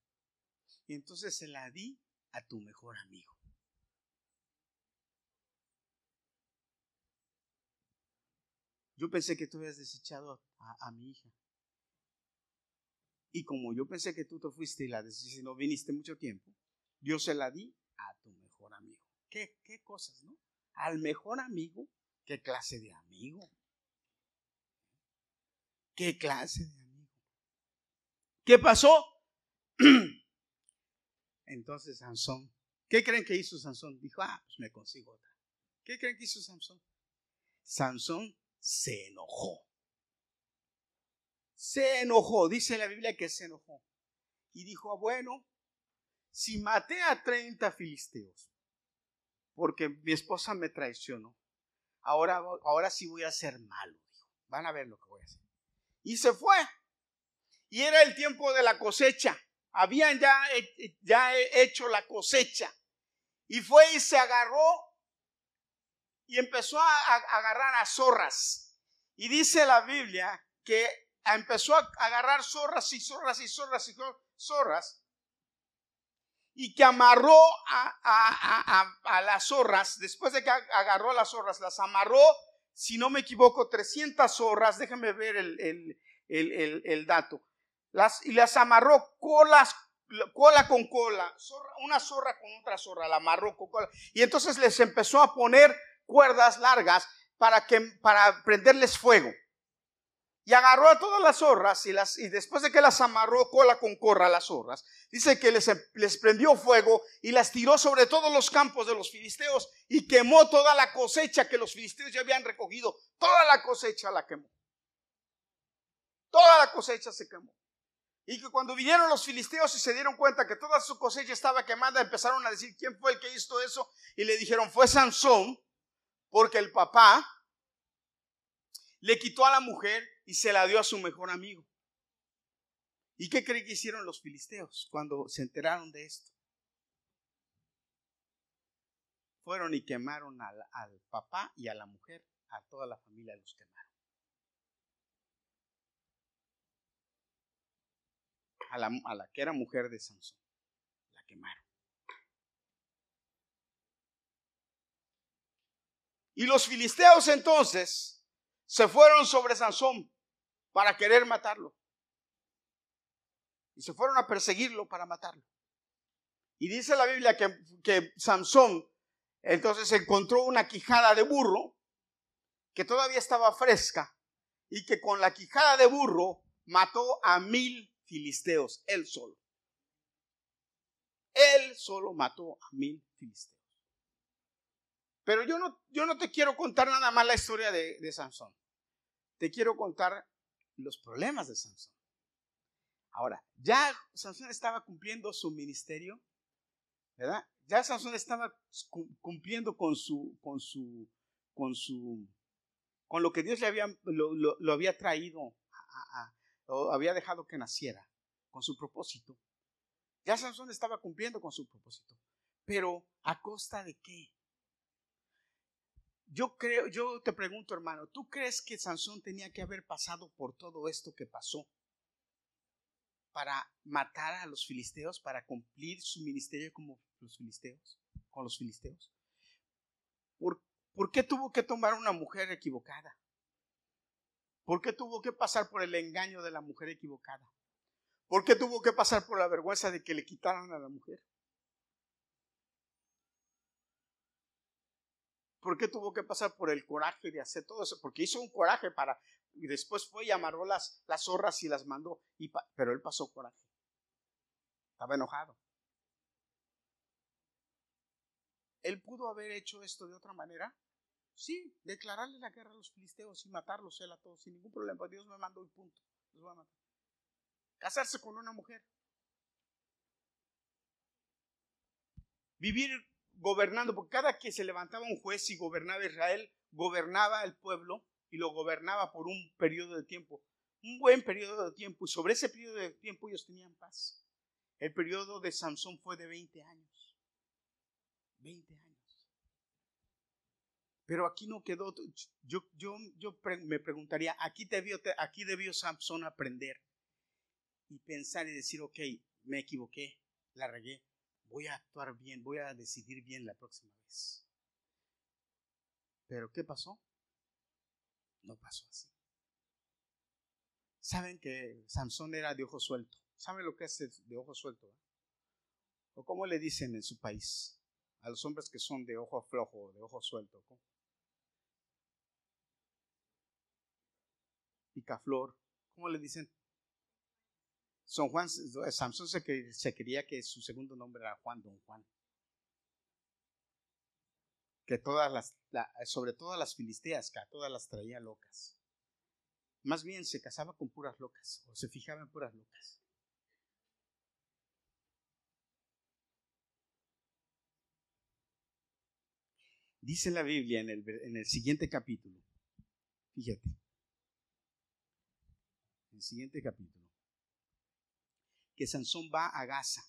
Y entonces se la di a tu mejor amigo. Yo pensé que tú habías desechado a, mi hija. Y como yo pensé que tú te fuiste y la y no viniste mucho tiempo, yo se la di a tu mejor amigo. ¿Qué, qué cosas, no? Al mejor amigo, ¿qué clase de amigo? ¿Qué clase de amigo? ¿Qué pasó? [clears throat] Entonces Sansón, ¿qué creen que hizo Sansón? Dijo, ah, pues me consigo otra. ¿Qué creen que hizo Sansón? Sansón se enojó. Se enojó, dice la Biblia que se enojó. Y dijo, bueno, si maté a 30 filisteos, porque mi esposa me traicionó, ahora, ahora sí voy a ser malo. Van a ver lo que voy a hacer y se fue. Y era el tiempo de la cosecha. Habían ya, ya hecho la cosecha. Y fue y se agarró y empezó a, agarrar a zorras. Y dice la Biblia que empezó a agarrar zorras y zorras y zorras y zorras. Y que amarró a, a las zorras. Después de que agarró a las zorras, las amarró si no me equivoco, 300 zorras, déjenme ver el, dato, y las amarró colas, cola con cola, una zorra con otra zorra, la amarró con cola, y entonces les empezó a poner cuerdas largas para, que, para prenderles fuego. Y agarró a todas las zorras y, las, y después de que las amarró cola con corra las zorras, dice que les, les prendió fuego y las tiró sobre todos los campos de los filisteos y quemó toda la cosecha que los filisteos ya habían recogido. Toda la cosecha la quemó. Toda la cosecha se quemó. Y que cuando vinieron los filisteos y se dieron cuenta que toda su cosecha estaba quemada, empezaron a decir, ¿quién fue el que hizo eso? Y le dijeron, fue Sansón, porque el papá le quitó a la mujer y se la dio a su mejor amigo. ¿Y qué creen que hicieron los filisteos cuando se enteraron de esto? Fueron y quemaron al, papá y a la mujer, a toda la familia los quemaron. A la, que era mujer de Sansón, la quemaron. Y los filisteos entonces se fueron sobre Sansón para querer matarlo. Y se fueron a perseguirlo para matarlo. Y dice la Biblia que, que Samson entonces encontró una quijada de burro que todavía estaba fresca y que con la quijada de burro mató a mil filisteos, él solo. Él solo mató a mil filisteos. Pero yo no, yo no te quiero contar nada más la historia de, de Sansón. Te quiero contar los problemas de Sansón. Ahora, ya Sansón estaba cumpliendo su ministerio, ¿verdad? Ya Sansón estaba cumpliendo con su, con su, con su, con lo que Dios le había, lo, había traído, había dejado que naciera, con su propósito. Ya Sansón estaba cumpliendo con su propósito. Pero, ¿a costa de qué? Yo creo, yo te pregunto, hermano, ¿tú crees que Sansón tenía que haber pasado por todo esto que pasó para matar a los filisteos, para cumplir su ministerio como los filisteos, con los filisteos? ¿Por, ¿Por qué tuvo que tomar una mujer equivocada? ¿Por qué tuvo que pasar por el engaño de la mujer equivocada? ¿Por qué tuvo que pasar por la vergüenza de que le quitaran a la mujer? ¿Por qué tuvo que pasar por el coraje de hacer todo eso? Porque hizo un coraje para... Y después fue y amarró las, las zorras y las mandó. Y pero él pasó coraje. Estaba enojado. ¿Él pudo haber hecho esto de otra manera? Sí, declararle la guerra a los filisteos y matarlos él a todos sin ningún problema. Dios me mandó y punto. Los voy a matar. Casarse con una mujer. Vivir gobernando, porque cada que se levantaba un juez y gobernaba Israel, gobernaba el pueblo y lo gobernaba por un periodo de tiempo, un buen periodo de tiempo, y sobre ese periodo de tiempo ellos tenían paz. El periodo de Sansón fue de 20 años. 20 años. Pero aquí no quedó, yo, yo, yo me preguntaría, aquí debió, aquí debió Sansón aprender y pensar y decir, ok, me equivoqué, la regué, voy a actuar bien, voy a decidir bien la próxima vez. Pero ¿qué pasó? No pasó así. Saben que Sansón era de ojo suelto. ¿Saben lo que es de ojo suelto? ¿O cómo le dicen en su país a los hombres que son de ojo flojo, de ojo suelto? Picaflor. ¿Cómo le dicen? Juan, Samson se, se quería que su segundo nombre era Juan, don Juan. Que todas las, sobre todas las filisteas, que todas las traía locas. Más bien se casaba con puras locas, o se fijaba en puras locas. Dice la Biblia en el, en el siguiente capítulo, fíjate, el siguiente capítulo que Sansón va a Gaza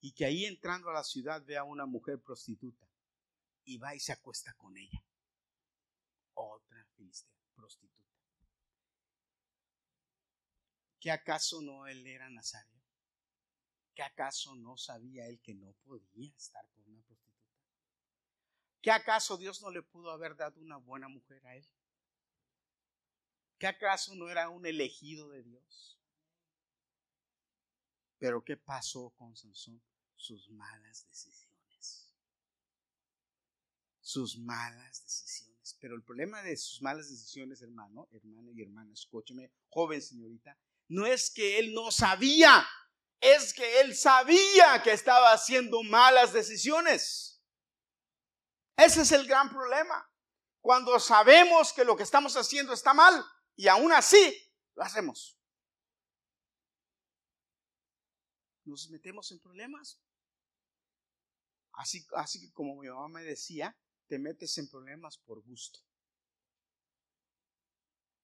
y que ahí entrando a la ciudad ve a una mujer prostituta y va y se acuesta con ella. Otra prostituta. ¿Que acaso no él era Nazario? ¿Que acaso no sabía él que no podía estar con una prostituta? ¿Que acaso Dios no le pudo haber dado una buena mujer a él? ¿Que acaso no era un elegido de Dios? Pero ¿qué pasó con Sansón? Sus malas decisiones. Sus malas decisiones. Pero el problema de sus malas decisiones, hermano, hermano y hermana, escúcheme, joven señorita, no es que él no sabía, es que él sabía que estaba haciendo malas decisiones. Ese es el gran problema. Cuando sabemos que lo que estamos haciendo está mal y aún así lo hacemos. nos metemos en problemas. Así, así que como mi mamá me decía, te metes en problemas por gusto.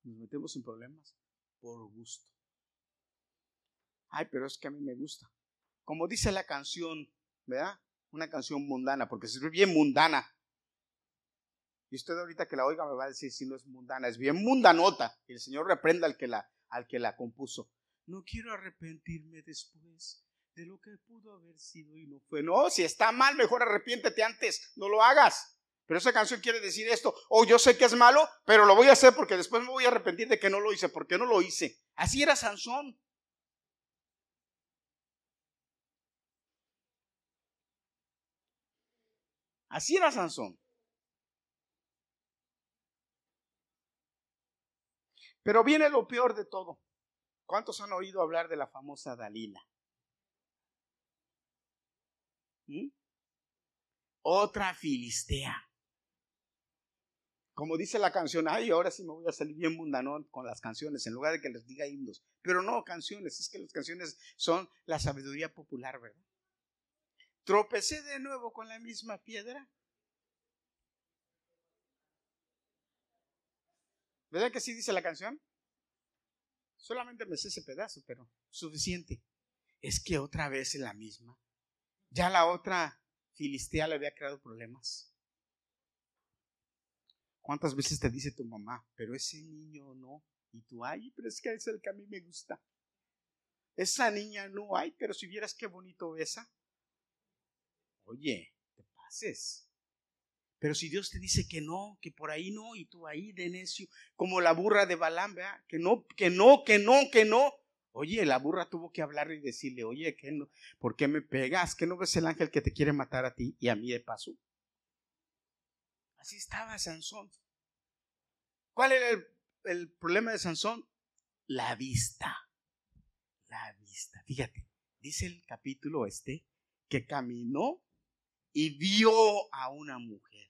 Nos metemos en problemas por gusto. Ay, pero es que a mí me gusta. Como dice la canción, ¿verdad? Una canción mundana, porque es bien mundana. Y usted ahorita que la oiga me va a decir si no es mundana, es bien mundanota. El Señor reprenda al que la, al que la compuso. No quiero arrepentirme después de lo que pudo haber sido y no fue. No, si está mal, mejor arrepiéntete antes, no lo hagas. Pero esa canción quiere decir esto, oh, yo sé que es malo, pero lo voy a hacer porque después me voy a arrepentir de que no lo hice, porque no lo hice. Así era Sansón. Así era Sansón. Pero viene lo peor de todo. ¿Cuántos han oído hablar de la famosa Dalila? ¿Mm? Otra filistea. Como dice la canción, ay, ahora sí me voy a salir bien mundanón con las canciones, en lugar de que les diga himnos. Pero no canciones, es que las canciones son la sabiduría popular, ¿verdad? Tropecé de nuevo con la misma piedra. ¿Verdad que sí dice la canción? Solamente me sé ese pedazo, pero suficiente. Es que otra vez es la misma. Ya la otra filistea le había creado problemas. ¿Cuántas veces te dice tu mamá, pero ese niño no? Y tú, ay, pero es que es el que a mí me gusta. esa niña no hay, pero si vieras qué bonito besa. Oye, te pases. Pero si Dios te dice que no, que por ahí no, y tú ahí de necio, como la burra de Balaam, ¿verdad? que no, que no, que no, que no. Oye, la burra tuvo que hablar y decirle, oye, ¿qué no? ¿por qué me pegas? ¿Que no ves el ángel que te quiere matar a ti y a mí de paso? Así estaba Sansón. ¿Cuál era el, el problema de Sansón? La vista. La vista. Fíjate, dice el capítulo este que caminó y vio a una mujer.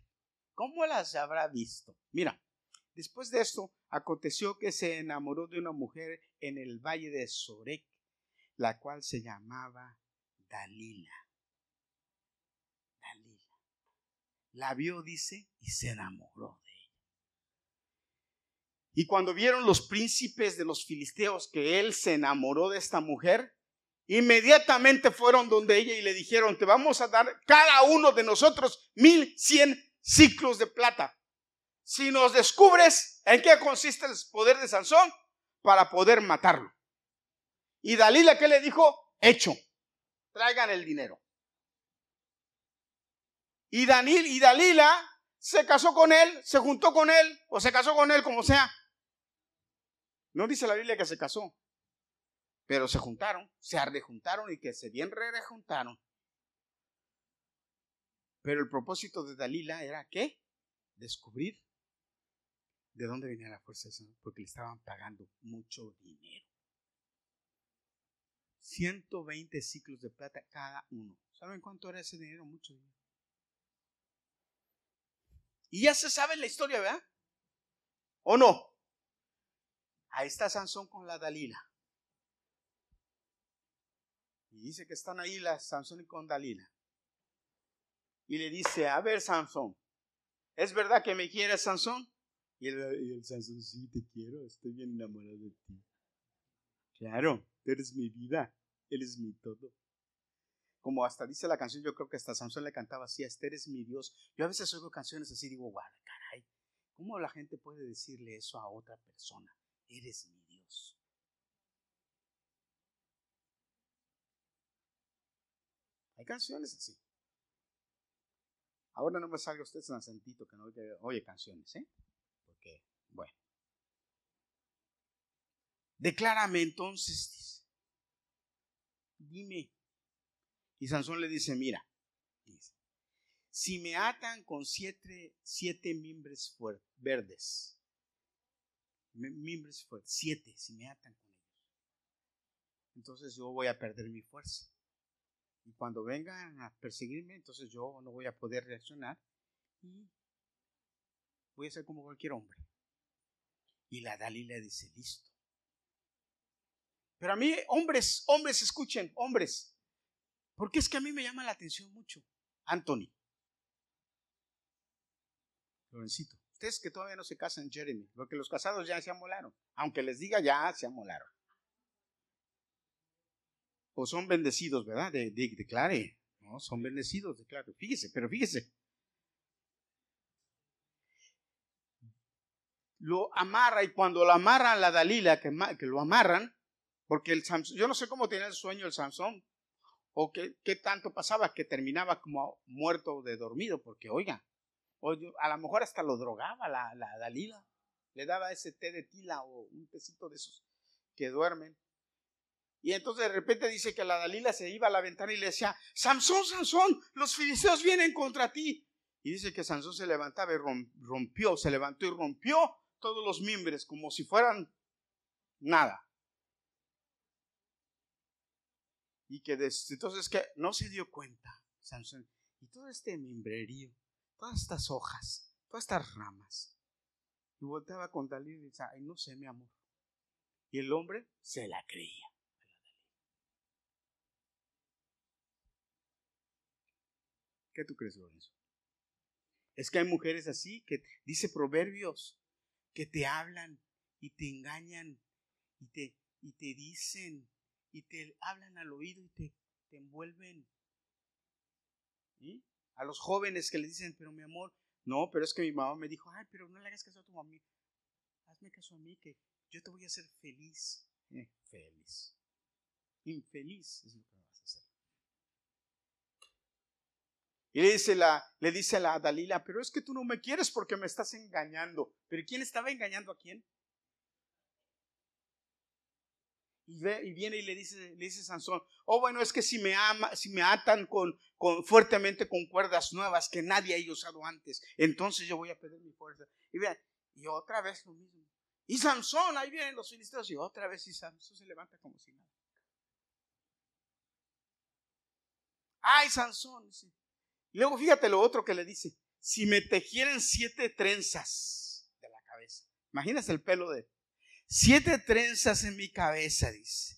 ¿Cómo las habrá visto? Mira, después de esto, aconteció que se enamoró de una mujer en el valle de Sorek, la cual se llamaba Dalila. Dalila. La vio, dice, y se enamoró de ella. Y cuando vieron los príncipes de los filisteos que él se enamoró de esta mujer, Inmediatamente fueron donde ella y le dijeron, te vamos a dar cada uno de nosotros mil cien ciclos de plata. Si nos descubres en qué consiste el poder de Sansón, para poder matarlo. Y Dalila, ¿qué le dijo? Hecho, traigan el dinero. Y, Danil, y Dalila se casó con él, se juntó con él, o se casó con él, como sea. No dice la Biblia que se casó. Pero se juntaron, se arrejuntaron y que se bien rejuntaron. Pero el propósito de Dalila era ¿qué? Descubrir de dónde venía la fuerza porque le estaban pagando mucho dinero. 120 ciclos de plata cada uno. ¿Saben cuánto era ese dinero? Mucho dinero. Y ya se sabe la historia, ¿verdad? ¿O no? Ahí está Sansón con la Dalila. Y dice que están ahí las Sansón y con Dalila. Y le dice, a ver Sansón, ¿es verdad que me quieres Sansón? Y el, Sansón, sí, te quiero, estoy bien enamorado de ti. Claro, eres mi vida, eres mi todo. Como hasta dice la canción, yo creo que hasta Sansón le cantaba así, este eres mi Dios. Yo a veces oigo canciones así, digo, guau, caray, ¿cómo la gente puede decirle eso a otra persona? Eres mi Dios. Hay canciones así. Ahora no me salga usted tan sentito que no oye, canciones, ¿eh? Porque, bueno. Declárame entonces, dime. Y Sansón le dice, mira, si me atan con siete, siete mimbres verdes, mimbres fuertes, siete, si me atan con ellos, entonces yo voy a perder mi fuerza. Y cuando vengan a perseguirme, entonces yo no voy a poder reaccionar y voy a ser como cualquier hombre. Y la Dalila dice, listo. Pero a mí, hombres, hombres, escuchen, hombres. Porque es que a mí me llama la atención mucho. Anthony. Lorencito. Ustedes que todavía no se casan, Jeremy. Porque los casados ya se amolaron. Aunque les diga, ya se amolaron o son bendecidos, ¿verdad? De, declare, ¿no? Son bendecidos, declare. Fíjese, pero fíjese. Lo amarra y cuando lo amarran la Dalila, que, que lo amarran, porque el Samson, yo no sé cómo tenía el sueño el Samson, o qué, qué tanto pasaba que terminaba como muerto de dormido, porque oiga, a lo mejor hasta lo drogaba la, la Dalila, le daba ese té de tila o un tecito de esos que duermen. Y entonces de repente dice que la Dalila se iba a la ventana y le decía, Sansón, Sansón, los filisteos vienen contra ti. Y dice que Sansón se levantaba y rompió, se levantó y rompió todos los mimbres como si fueran nada. Y que entonces que no se dio cuenta Sansón. Y todo este mimbrerío, todas estas hojas, todas estas ramas. Y volteaba con Dalila y decía, ay, no sé, mi amor. Y el hombre se la creía. ¿Qué tú crees, Lorenzo? Es que hay mujeres así que dice proverbios que te hablan y te engañan y te, y te dicen y te hablan al oído y te, te envuelven. A los jóvenes que le dicen, pero mi amor, no, pero es que mi mamá me dijo, ay, pero no le hagas caso a tu mamá, hazme caso a mí que yo te voy a hacer feliz. Eh, feliz. infeliz es lo que vas a hacer. Y le dice, la, le dice a la Dalila, pero es que tú no me quieres porque me estás engañando. ¿Pero quién estaba engañando a quién? Y, viene y le dice, le dice Sansón, oh bueno, es que si me, ama, si me atan fuertemente con cuerdas nuevas que nadie haya usado antes, entonces yo voy a perder mi fuerza. Y vean, y otra vez lo mismo. Y Sansón, ahí vienen los filisteos, y otra vez y Sansón se levanta como si nada. Ay, Sansón. Y luego fíjate lo otro que le dice, si me tejieran siete trenzas de la cabeza, imagínate el pelo de siete trenzas en mi cabeza, dice.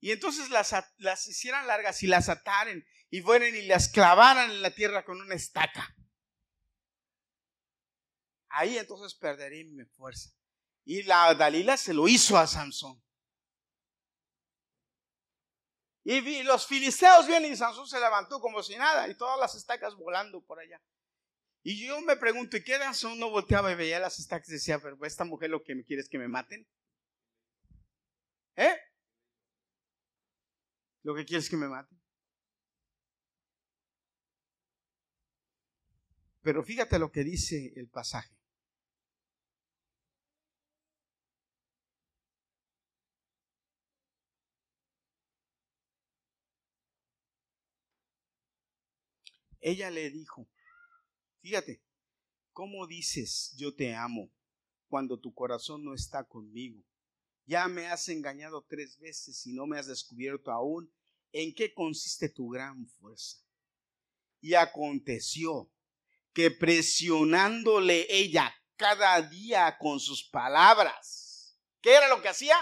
Y entonces las, las hicieran largas y las ataren y fueran y las clavaran en la tierra con una estaca. Ahí entonces perdería mi fuerza. Y la Dalila se lo hizo a Sansón. Y los filisteos vienen y Sansón se levantó como si nada y todas las estacas volando por allá. Y yo me pregunto, ¿y qué Sansón no volteaba y veía las estacas y decía, pero esta mujer lo que me quiere es que me maten? ¿Eh? Lo que quiere es que me maten. Pero fíjate lo que dice el pasaje. Ella le dijo, fíjate, ¿cómo dices yo te amo cuando tu corazón no está conmigo? Ya me has engañado tres veces y no me has descubierto aún en qué consiste tu gran fuerza. Y aconteció que presionándole ella cada día con sus palabras, ¿qué era lo que hacía?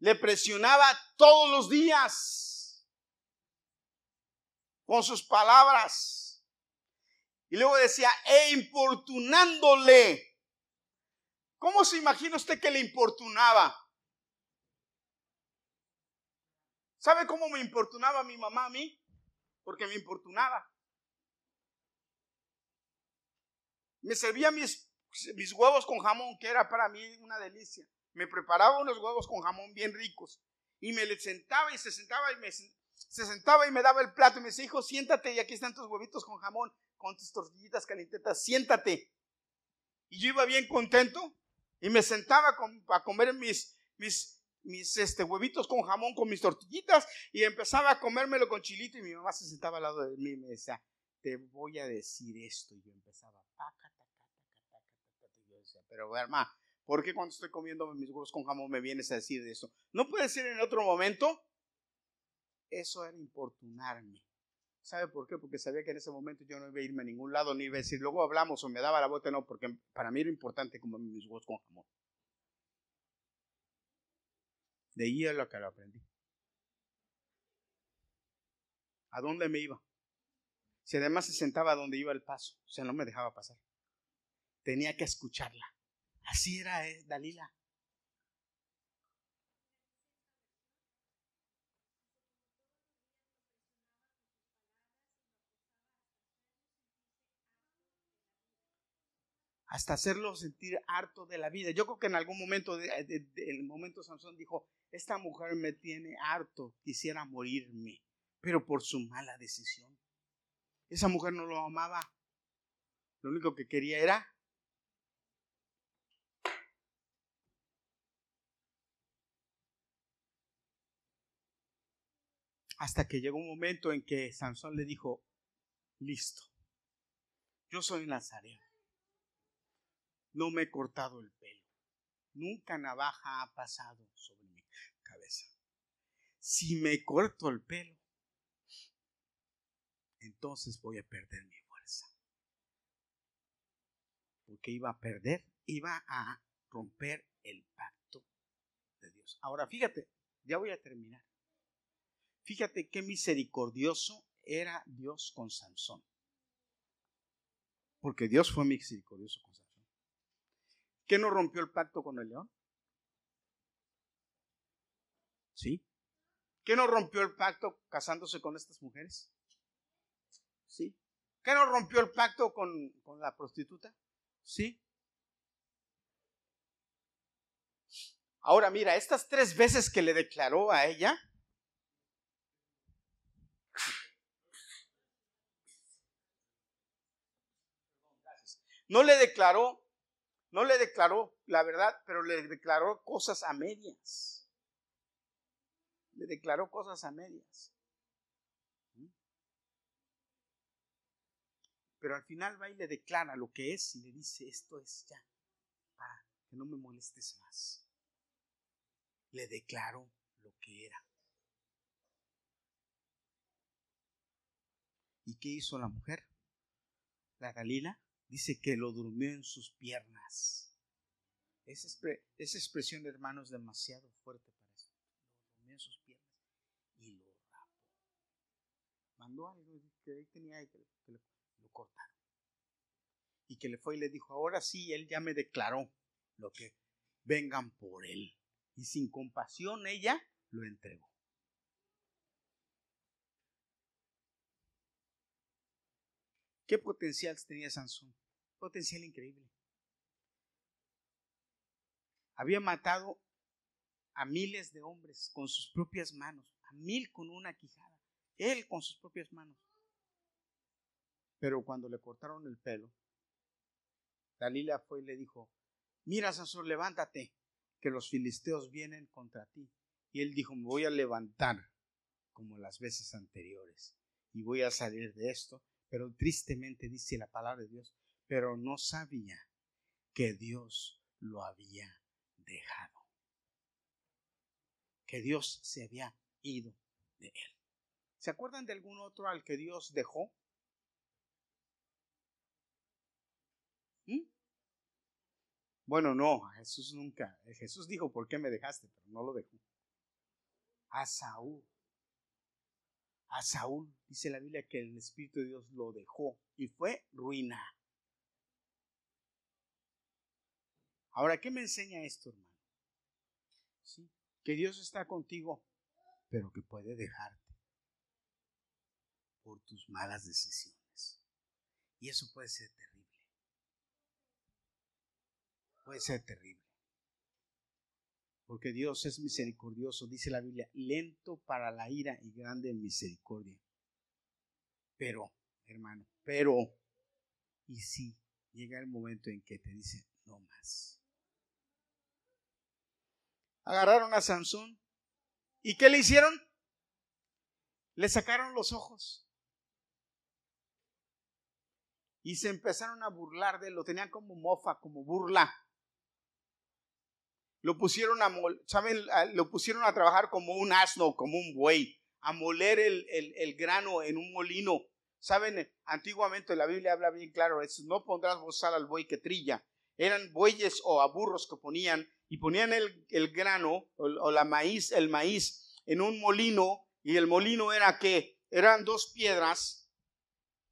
Le presionaba todos los días con sus palabras. Y luego decía, e importunándole. ¿Cómo se imagina usted que le importunaba? ¿Sabe cómo me importunaba mi mamá a mí? Porque me importunaba. Me servía mis, mis huevos con jamón, que era para mí una delicia. Me preparaba unos huevos con jamón bien ricos. Y me sentaba y se sentaba y me, se sentaba y me daba el plato y me decía, hijo, siéntate y aquí están tus huevitos con jamón, con tus tortillitas calientetas, siéntate. Y yo iba bien contento y me sentaba a comer mis, mis, mis este, huevitos con jamón, con mis tortillitas y empezaba a comérmelo con chilito y mi mamá se sentaba al lado de mí y me decía, te voy a decir esto. Y yo empezaba, y yo decía, pero hermano, ¿por qué cuando estoy comiendo mis huevos con jamón me vienes a decir esto? ¿No puede ser en otro momento? Eso era importunarme. ¿Sabe por qué? Porque sabía que en ese momento yo no iba a irme a ningún lado, ni iba a decir, luego hablamos o me daba la bota, no, porque para mí era importante comer mis huevos con jamón. De ahí es lo que lo aprendí. ¿A dónde me iba? Si además se sentaba donde iba el paso, o sea, no me dejaba pasar. Tenía que escucharla. Así era eh, Dalila. Hasta hacerlo sentir harto de la vida. Yo creo que en algún momento, de, el momento Sansón dijo, esta mujer me tiene harto, quisiera morirme, pero por su mala decisión. Esa mujer no lo amaba, lo único que quería era hasta que llegó un momento en que Sansón le dijo, listo, yo soy nazareno no me he cortado el pelo. Nunca navaja ha pasado sobre mi cabeza. Si me corto el pelo, entonces voy a perder mi fuerza. Porque iba a perder, iba a romper el pacto de Dios. Ahora fíjate, ya voy a terminar. Fíjate qué misericordioso era Dios con Sansón. Porque Dios fue misericordioso con Sansón. ¿Qué no rompió el pacto con el león? ¿Sí? ¿Qué no rompió el pacto casándose con estas mujeres? ¿Sí? ¿Qué no rompió el pacto con, con la prostituta? ¿Sí? Ahora mira, estas tres veces que le declaró a ella, no le declaró, no le declaró la verdad, pero le declaró cosas a medias. Le declaró cosas a medias. Pero al final va y le declara lo que es y le dice, esto es ya, para que no me molestes más. Le declaró lo que era. ¿Y qué hizo la mujer? La Galila dice que lo durmió en sus piernas. Esa, esa expresión, hermano, es demasiado fuerte para eso. Lo durmió en sus piernas y lo rapó. Mandó algo que ahí tenía que lo cortaron. Y que le fue y le dijo, ahora sí, él ya me declaró lo que vengan por él. Y sin compasión ella lo entregó. ¿Qué potencial tenía Sansón? Potencial increíble. Había matado a miles de hombres con sus propias manos, a mil con una quijada, él con sus propias manos. Pero cuando le cortaron el pelo, Dalila fue y le dijo, mira Sansón, levántate, que los filisteos vienen contra ti. Y él dijo, me voy a levantar como las veces anteriores y voy a salir de esto. Pero tristemente dice la palabra de Dios, pero no sabía que Dios lo había dejado. Que Dios se había ido de él. ¿Se acuerdan de algún otro al que Dios dejó? Bueno, no, Jesús nunca. Jesús dijo, ¿por qué me dejaste? Pero no lo dejó. A Saúl. A Saúl dice la Biblia que el Espíritu de Dios lo dejó y fue ruina. Ahora, ¿qué me enseña esto, hermano? ¿Sí? Que Dios está contigo, pero que puede dejarte por tus malas decisiones. Y eso puede ser terrible puede ser terrible. Porque Dios es misericordioso, dice la Biblia, lento para la ira y grande en misericordia. Pero, hermano, pero, y si llega el momento en que te dice, no más. Agarraron a Sansón. ¿Y qué le hicieron? Le sacaron los ojos. Y se empezaron a burlar de él, lo tenían como mofa, como burla. Lo pusieron a, ¿saben? Lo pusieron a trabajar como un asno, como un buey, a moler el, el, grano en un molino. Saben, antiguamente la Biblia habla bien claro, es, no pondrás bozal al buey que trilla. Eran bueyes o a burros que ponían y ponían el, el grano o, o, la maíz, el maíz en un molino y el molino era que eran dos piedras,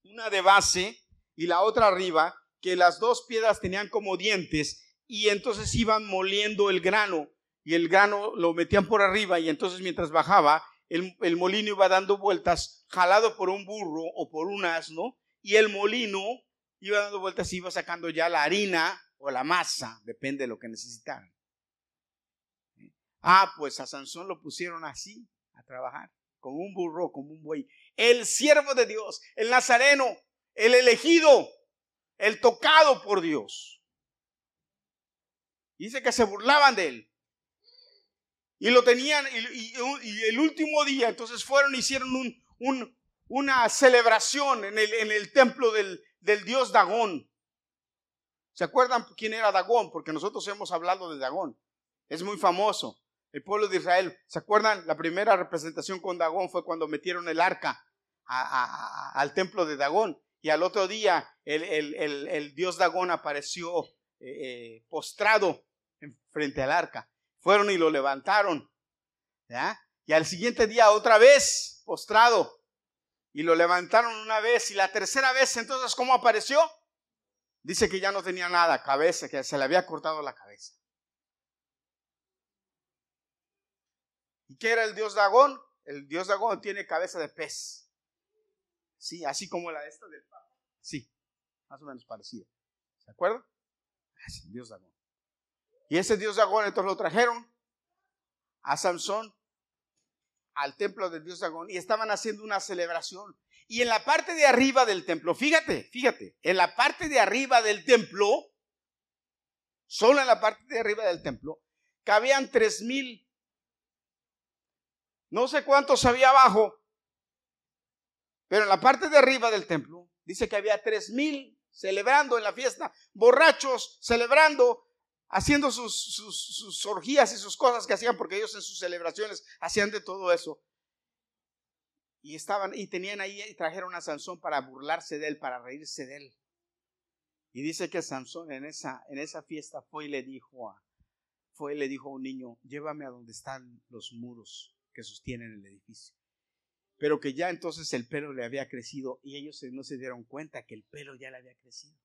una de base y la otra arriba, que las dos piedras tenían como dientes y entonces iban moliendo el grano y el grano lo metían por arriba y entonces mientras bajaba el, molino iba dando vueltas jalado por un burro o por un asno y el molino iba dando vueltas y iba sacando ya la harina o la masa, depende de lo que necesitaran. Ah, pues a Sansón lo pusieron así a trabajar, como un burro, como un buey. El siervo de Dios, el nazareno, el elegido, el tocado por Dios dice que se burlaban de él. Y lo tenían, y, el último día, entonces fueron y hicieron un, una celebración en el, templo del, dios Dagón. ¿Se acuerdan quién era Dagón? Porque nosotros hemos hablado de Dagón. Es muy famoso. El pueblo de Israel. ¿Se acuerdan? La primera representación con Dagón fue cuando metieron el arca al templo de Dagón. Y al otro día el, el dios Dagón apareció eh, eh, postrado frente al arca. Fueron y lo levantaron. ¿ya? Y al siguiente día otra vez postrado. Y lo levantaron una vez y la tercera vez, entonces, ¿cómo apareció? Dice que ya no tenía nada, cabeza, que se le había cortado la cabeza. ¿Y qué era el dios Dagón? El dios Dagón tiene cabeza de pez. Sí, así como la de esta del Papa. Sí, más o menos parecida. ¿Se acuerdan? Es el dios Dagón. Y ese dios Dagón entonces lo trajeron a Sansón al templo del dios Dagón y estaban haciendo una celebración. Y en la parte de arriba del templo, fíjate, fíjate, en la parte de arriba del templo, solo en la parte de arriba del templo, cabían tres mil. No sé cuántos había abajo, pero en la parte de arriba del templo dice que había tres mil celebrando en la fiesta, borrachos, celebrando, haciendo sus, sus, orgías y sus cosas que hacían, porque ellos en sus celebraciones hacían de todo eso. Y estaban, y tenían ahí, y trajeron a Sansón para burlarse de él, para reírse de él. Y dice que Sansón en esa, en esa fiesta fue y le dijo a, fue y le dijo a un niño, llévame a donde están los muros que sostienen el edificio. Pero que ya entonces el pelo le había crecido y ellos no se dieron cuenta que el pelo ya le había crecido.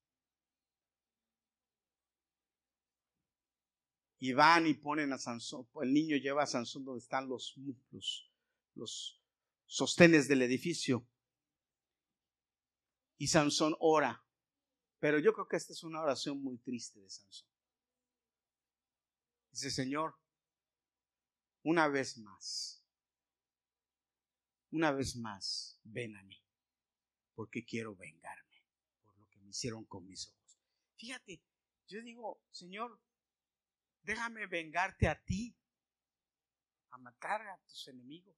Y van y ponen a Sansón, el niño lleva a Sansón donde están los, los, los sostenes del edificio. Y Sansón ora. Pero yo creo que esta es una oración muy triste de Sansón. Dice, Señor, una vez más, una vez más, ven a mí, porque quiero vengarme por lo que me hicieron con mis ojos. Fíjate, yo digo, Señor, déjame vengarte a ti, a matar a tus enemigos,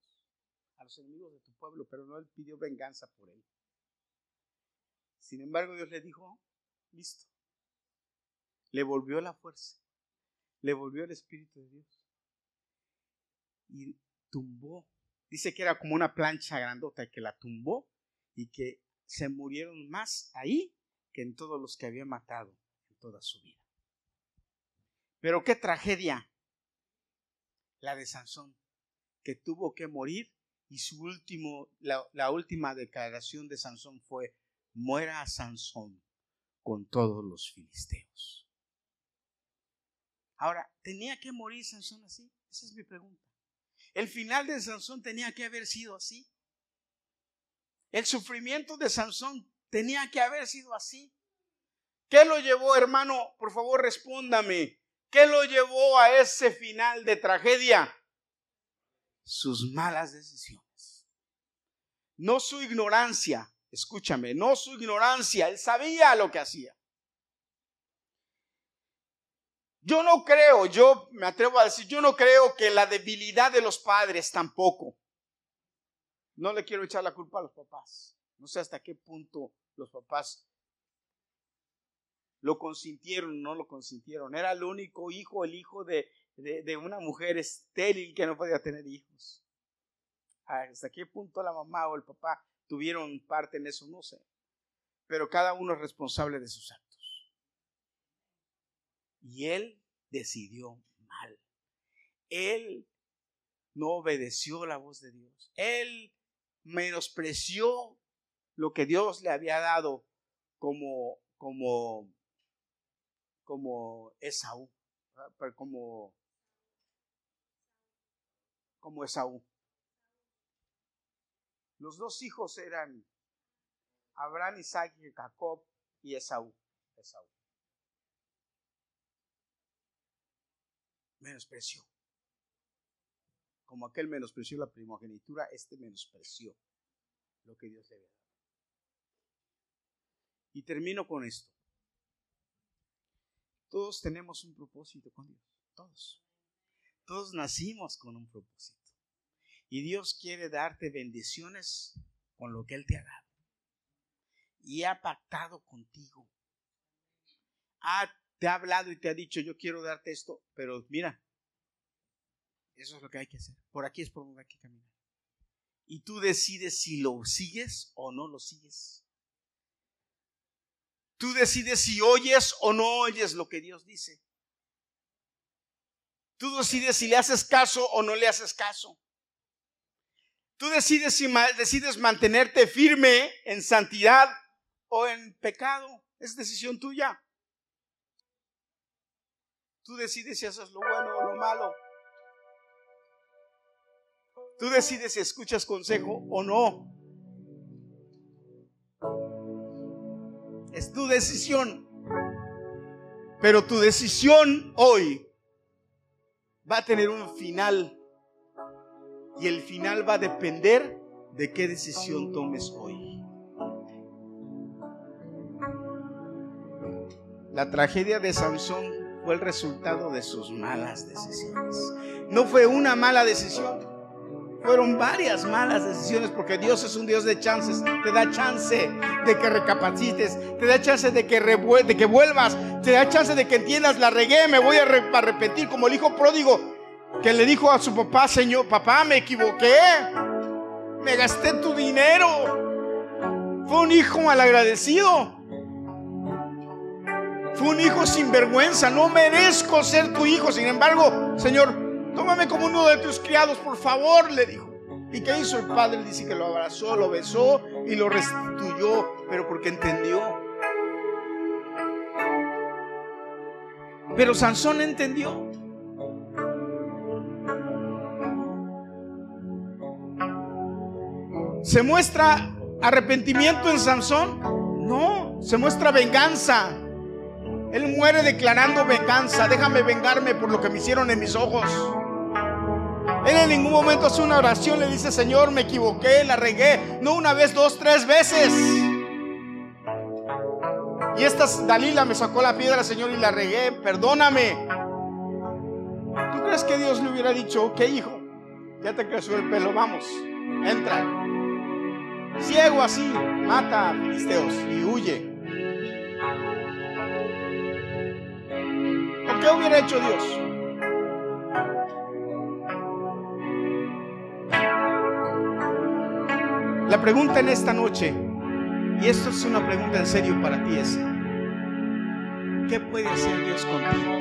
a los enemigos de tu pueblo, pero no él pidió venganza por él. Sin embargo, Dios le dijo, listo. Le volvió la fuerza, le volvió el Espíritu de Dios y tumbó. Dice que era como una plancha grandota que la tumbó y que se murieron más ahí que en todos los que había matado en toda su vida. Pero qué tragedia la de Sansón, que tuvo que morir y su último, la, última declaración de Sansón fue, muera Sansón con todos los filisteos. Ahora, ¿tenía que morir Sansón así? Esa es mi pregunta. El final de Sansón tenía que haber sido así. El sufrimiento de Sansón tenía que haber sido así. ¿Qué lo llevó, hermano? Por favor, respóndame. ¿Qué lo llevó a ese final de tragedia? Sus malas decisiones. No su ignorancia, escúchame, no su ignorancia, él sabía lo que hacía. Yo no creo, yo me atrevo a decir, yo no creo que la debilidad de los padres tampoco. No le quiero echar la culpa a los papás. No sé hasta qué punto los papás lo consintieron no lo consintieron. Era el único hijo, el hijo de, de, una mujer estéril que no podía tener hijos. ¿Hasta qué punto la mamá o el papá tuvieron parte en eso? No sé. Pero cada uno es responsable de sus actos. Y él decidió mal. Él no obedeció la voz de Dios. Él menospreció lo que Dios le había dado como, como como Esaú, como, como Esaú. Los dos hijos eran Abraham, Isaac y Jacob y Esaú. Esaú. Menospreció. Como aquel menospreció la primogenitura, este menospreció lo que Dios le había dado. Y termino con esto. Todos tenemos un propósito con Dios, todos. Todos nacimos con un propósito. Y Dios quiere darte bendiciones con lo que Él te ha dado. Y ha pactado contigo. Ha, te ha hablado y te ha dicho, yo quiero darte esto, pero mira, eso es lo que hay que hacer. Por aquí es por donde hay que caminar. Y tú decides si lo sigues o no lo sigues. Tú decides si oyes o no oyes lo que Dios dice. Tú decides si le haces caso o no le haces caso. Tú decides si decides mantenerte firme en santidad o en pecado. Es decisión tuya. Tú decides si haces lo bueno o lo malo. Tú decides si escuchas consejo o no. Es tu decisión. Pero tu decisión hoy va a tener un final Y el final va a depender de qué decisión tomes hoy. La tragedia de Sansón fue el resultado de sus malas decisiones. No fue una mala decisión. Fueron varias malas decisiones porque Dios es un Dios de chances. Te da chance de que recapacites, te da chance de que, de que vuelvas, te da chance de que entiendas, la regué, me voy a, a repetir como el hijo pródigo que le dijo a su papá, Señor, papá, me equivoqué, me gasté tu dinero. Fue un hijo malagradecido. Fue un hijo sin vergüenza. No merezco ser tu hijo. Sin embargo, Señor, tómame como uno de tus criados, por favor, le dijo. ¿Y qué hizo el padre? Dice que lo abrazó, lo besó y lo restituyó, pero porque entendió. Pero Sansón entendió. ¿Se muestra arrepentimiento en Sansón? No, se muestra venganza. Él muere declarando venganza. Déjame vengarme por lo que me hicieron en mis ojos. Él en ningún momento hace una oración, le dice, Señor, me equivoqué, la regué. No una vez, dos, tres veces. Y esta Dalila me sacó la piedra, Señor, y la regué. Perdóname. ¿Tú crees que Dios le hubiera dicho, ok, hijo, ya te creció el pelo, vamos, entra. Ciego así, mata a filisteos y huye. ¿O qué hubiera hecho Dios? La pregunta en esta noche, y esto es una pregunta en serio para ti, es, ¿qué puede hacer Dios contigo?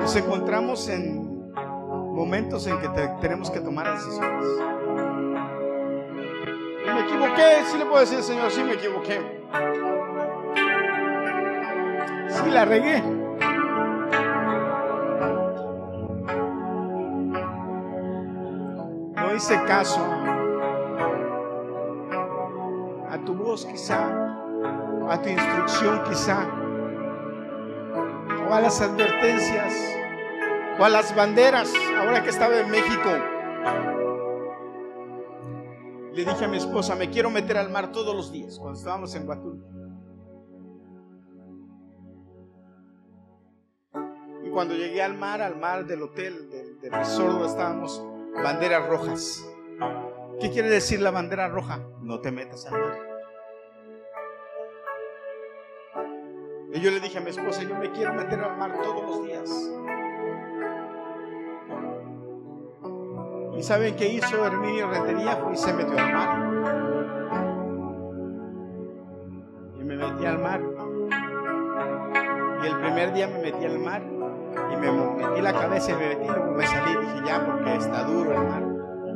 Nos encontramos en momentos en que tenemos que tomar decisiones. me equivoqué, sí le puedo decir, Señor, sí me equivoqué. Sí la regué. Hice caso a tu voz quizá, a tu instrucción quizá, o a las advertencias, o a las banderas, ahora que estaba en México. Le dije a mi esposa, me quiero meter al mar todos los días, cuando estábamos en Huatulco. Y cuando llegué al mar, al mar del hotel, del, del resort donde estábamos, banderas rojas. ¿Qué quiere decir la bandera roja? No te metas al mar. Y yo le dije a mi esposa, yo me quiero meter al mar todos los días. ¿Y saben qué hizo Herminio Rentería? Fue y se metió al mar. Y me metí al mar. Y el primer día me metí al mar y me metí la cabeza y me metí, me salí, dije ya porque está duro el mar.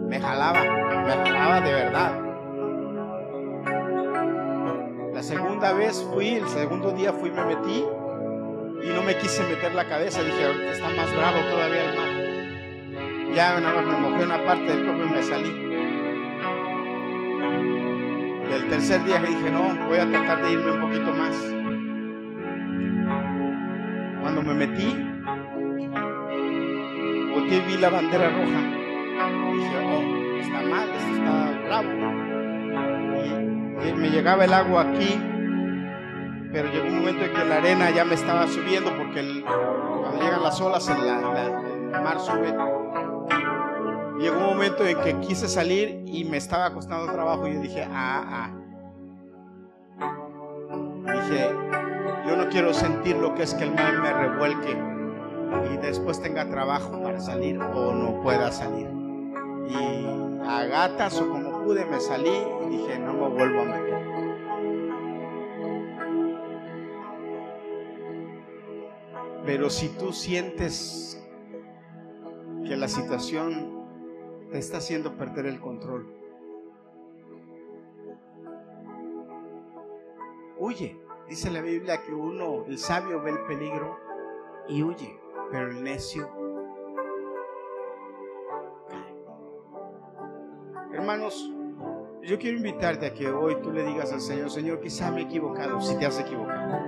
Me jalaba, me jalaba de verdad. La segunda vez fui, el segundo día fui, me metí y no me quise meter la cabeza, dije, está más bravo todavía el mar. Ya nada me mojé una parte del cuerpo y me salí. Y el tercer día dije, no, voy a tratar de irme un poquito más. Cuando me metí, vi la bandera roja. dije, oh, está mal, esto está bravo. Y, me llegaba el agua aquí, pero llegó un momento en que la arena ya me estaba subiendo porque cuando llegan las olas el mar sube. Llegó un momento en que quise salir y me estaba costando trabajo y yo dije, ah, ah. Dije, yo no quiero sentir lo que es que el mar me revuelque y después tenga trabajo para salir o no pueda salir. Y a gatas o como pude me salí y dije, no me vuelvo a meter. Pero si tú sientes que la situación te está haciendo perder el control, huye. Dice la Biblia que uno, el sabio, ve el peligro y huye pero el necio Hermanos, yo quiero invitarte a que hoy tú le digas al Señor, Señor, quizá me he equivocado, si te has equivocado.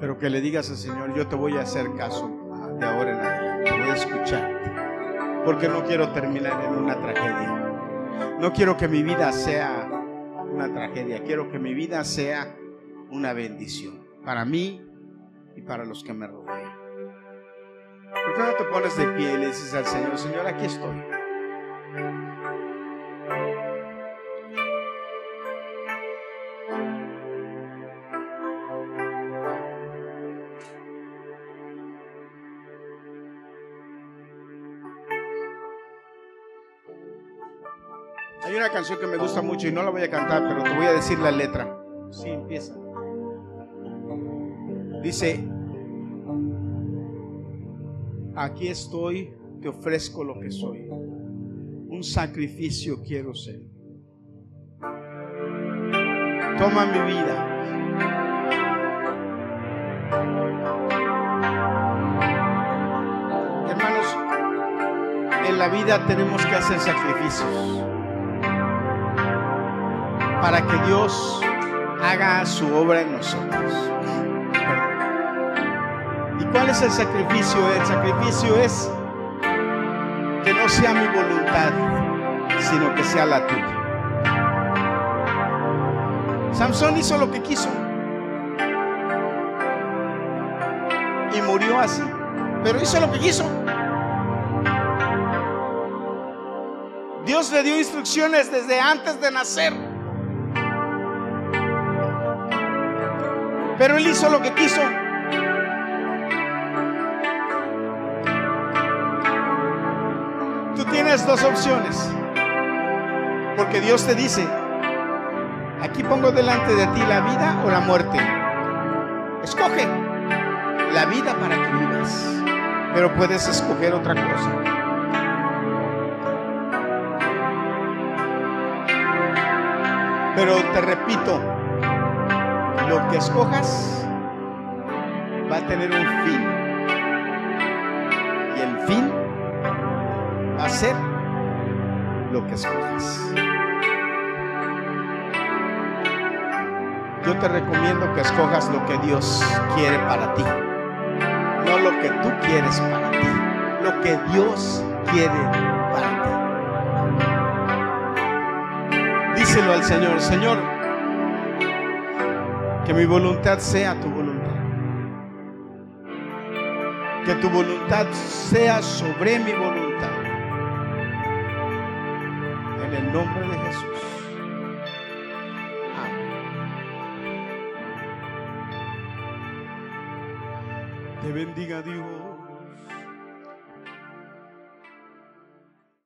Pero que le digas al Señor, yo te voy a hacer caso de ahora en adelante, te voy a escuchar. Porque no quiero terminar en una tragedia. No quiero que mi vida sea una tragedia, quiero que mi vida sea una bendición para mí y para los que me rodean. ¿Por qué no te pones de pie y le dices al Señor, Señor, aquí estoy? Hay una canción que me gusta mucho y no la voy a cantar, pero te voy a decir la letra. Sí, empieza. Dice, aquí estoy, te ofrezco lo que soy. Un sacrificio quiero ser. Toma mi vida. Hermanos, en la vida tenemos que hacer sacrificios para que Dios haga su obra en nosotros. ¿Y cuál es el sacrificio? El sacrificio es que no sea mi voluntad, sino que sea la tuya. Samson hizo lo que quiso y murió así, pero hizo lo que quiso. Dios le dio instrucciones desde antes de nacer. Pero él hizo lo que quiso. Dos opciones. Porque Dios te dice, aquí pongo delante de ti la vida o la muerte. Escoge la vida para que vivas. Pero puedes escoger otra cosa. Pero te repito, lo que escojas va a tener un fin. Y el fin va a ser lo que escojas. Yo te recomiendo que escojas lo que Dios quiere para ti. No lo que tú quieres para ti. Lo que Dios quiere para ti. Díselo al Señor, Señor que mi voluntad sea tu voluntad. Que tu voluntad sea sobre mi voluntad. Bendiga Dios.